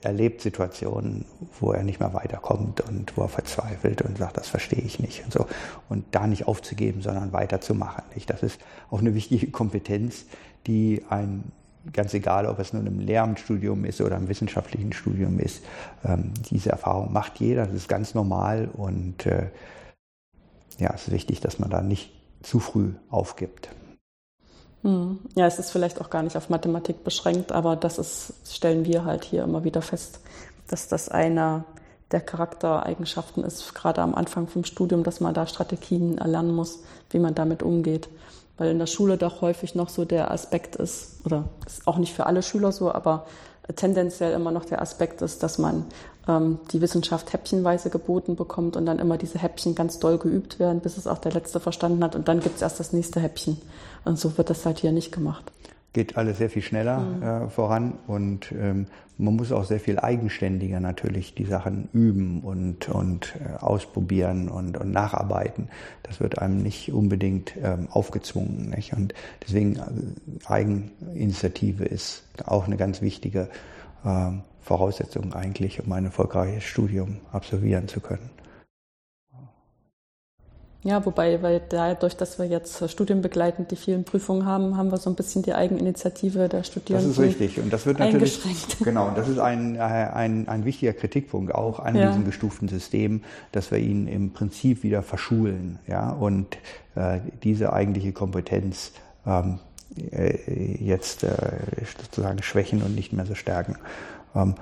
erlebt Situationen, wo er nicht mehr weiterkommt und wo er verzweifelt und sagt, das verstehe ich nicht und so. Und da nicht aufzugeben, sondern weiterzumachen. Nicht? Das ist auch eine wichtige Kompetenz, die ein ganz egal, ob es nun im Lehramtsstudium ist oder im wissenschaftlichen Studium ist, ähm, diese Erfahrung macht jeder, das ist ganz normal und äh, ja, es ist wichtig, dass man da nicht zu früh aufgibt. Hm. Ja, es ist vielleicht auch gar nicht auf Mathematik beschränkt, aber das ist, stellen wir halt hier immer wieder fest, dass das einer der Charaktereigenschaften ist, gerade am Anfang vom Studium, dass man da Strategien erlernen muss, wie man damit umgeht weil in der Schule doch häufig noch so der Aspekt ist, oder ist auch nicht für alle Schüler so, aber tendenziell immer noch der Aspekt ist, dass man ähm, die Wissenschaft häppchenweise geboten bekommt und dann immer diese Häppchen ganz doll geübt werden, bis es auch der Letzte verstanden hat und dann gibt es erst das nächste Häppchen. Und so wird das halt hier nicht gemacht geht alles sehr viel schneller mhm. äh, voran und ähm, man muss auch sehr viel eigenständiger natürlich die Sachen üben und, und äh, ausprobieren und, und nacharbeiten. Das wird einem nicht unbedingt ähm, aufgezwungen. Nicht? Und deswegen äh, Eigeninitiative ist auch eine ganz wichtige äh, Voraussetzung eigentlich, um ein erfolgreiches Studium absolvieren zu können. Ja, wobei, weil dadurch, dass wir jetzt studienbegleitend die vielen Prüfungen haben, haben wir so ein bisschen die Eigeninitiative der Studierenden. Das ist richtig. Und das wird natürlich, genau, und das ist ein, äh, ein, ein wichtiger Kritikpunkt auch an ja. diesem gestuften System, dass wir ihn im Prinzip wieder verschulen, ja, und äh, diese eigentliche Kompetenz ähm, äh, jetzt äh, sozusagen schwächen und nicht mehr so stärken. Ähm,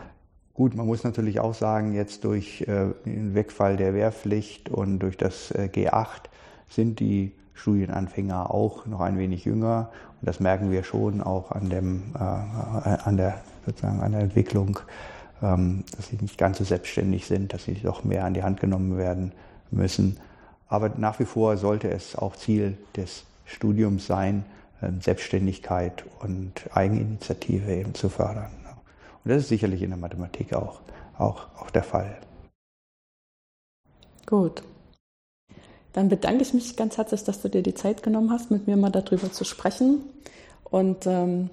Gut, man muss natürlich auch sagen, jetzt durch äh, den Wegfall der Wehrpflicht und durch das äh, G8 sind die Studienanfänger auch noch ein wenig jünger. Und das merken wir schon auch an, dem, äh, an, der, sozusagen an der Entwicklung, ähm, dass sie nicht ganz so selbstständig sind, dass sie doch mehr an die Hand genommen werden müssen. Aber nach wie vor sollte es auch Ziel des Studiums sein, Selbstständigkeit und Eigeninitiative eben zu fördern. Und das ist sicherlich in der Mathematik auch, auch, auch der Fall. Gut. Dann bedanke ich mich ganz herzlich, dass du dir die Zeit genommen hast, mit mir mal darüber zu sprechen. Und ähm,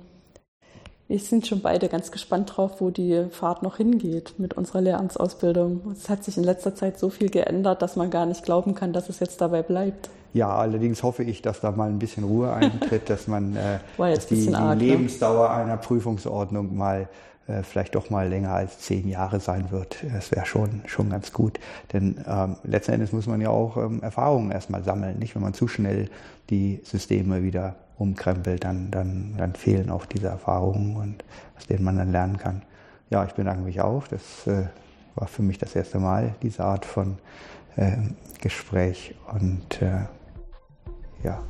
wir sind schon beide ganz gespannt drauf, wo die Fahrt noch hingeht mit unserer Lehramtsausbildung. Es hat sich in letzter Zeit so viel geändert, dass man gar nicht glauben kann, dass es jetzt dabei bleibt. Ja, allerdings hoffe ich, dass da mal ein bisschen Ruhe eintritt, dass man äh, dass die, die arg, ne? Lebensdauer ne? einer Prüfungsordnung mal äh, vielleicht doch mal länger als zehn Jahre sein wird. Das wäre schon, schon ganz gut. Denn ähm, letzten Endes muss man ja auch ähm, Erfahrungen erstmal sammeln. Nicht, wenn man zu schnell die Systeme wieder umkrempelt, dann, dann, dann fehlen auch diese Erfahrungen und aus denen man dann lernen kann. Ja, ich bedanke mich auch. Das äh, war für mich das erste Mal, diese Art von äh, Gespräch. Und äh, ja,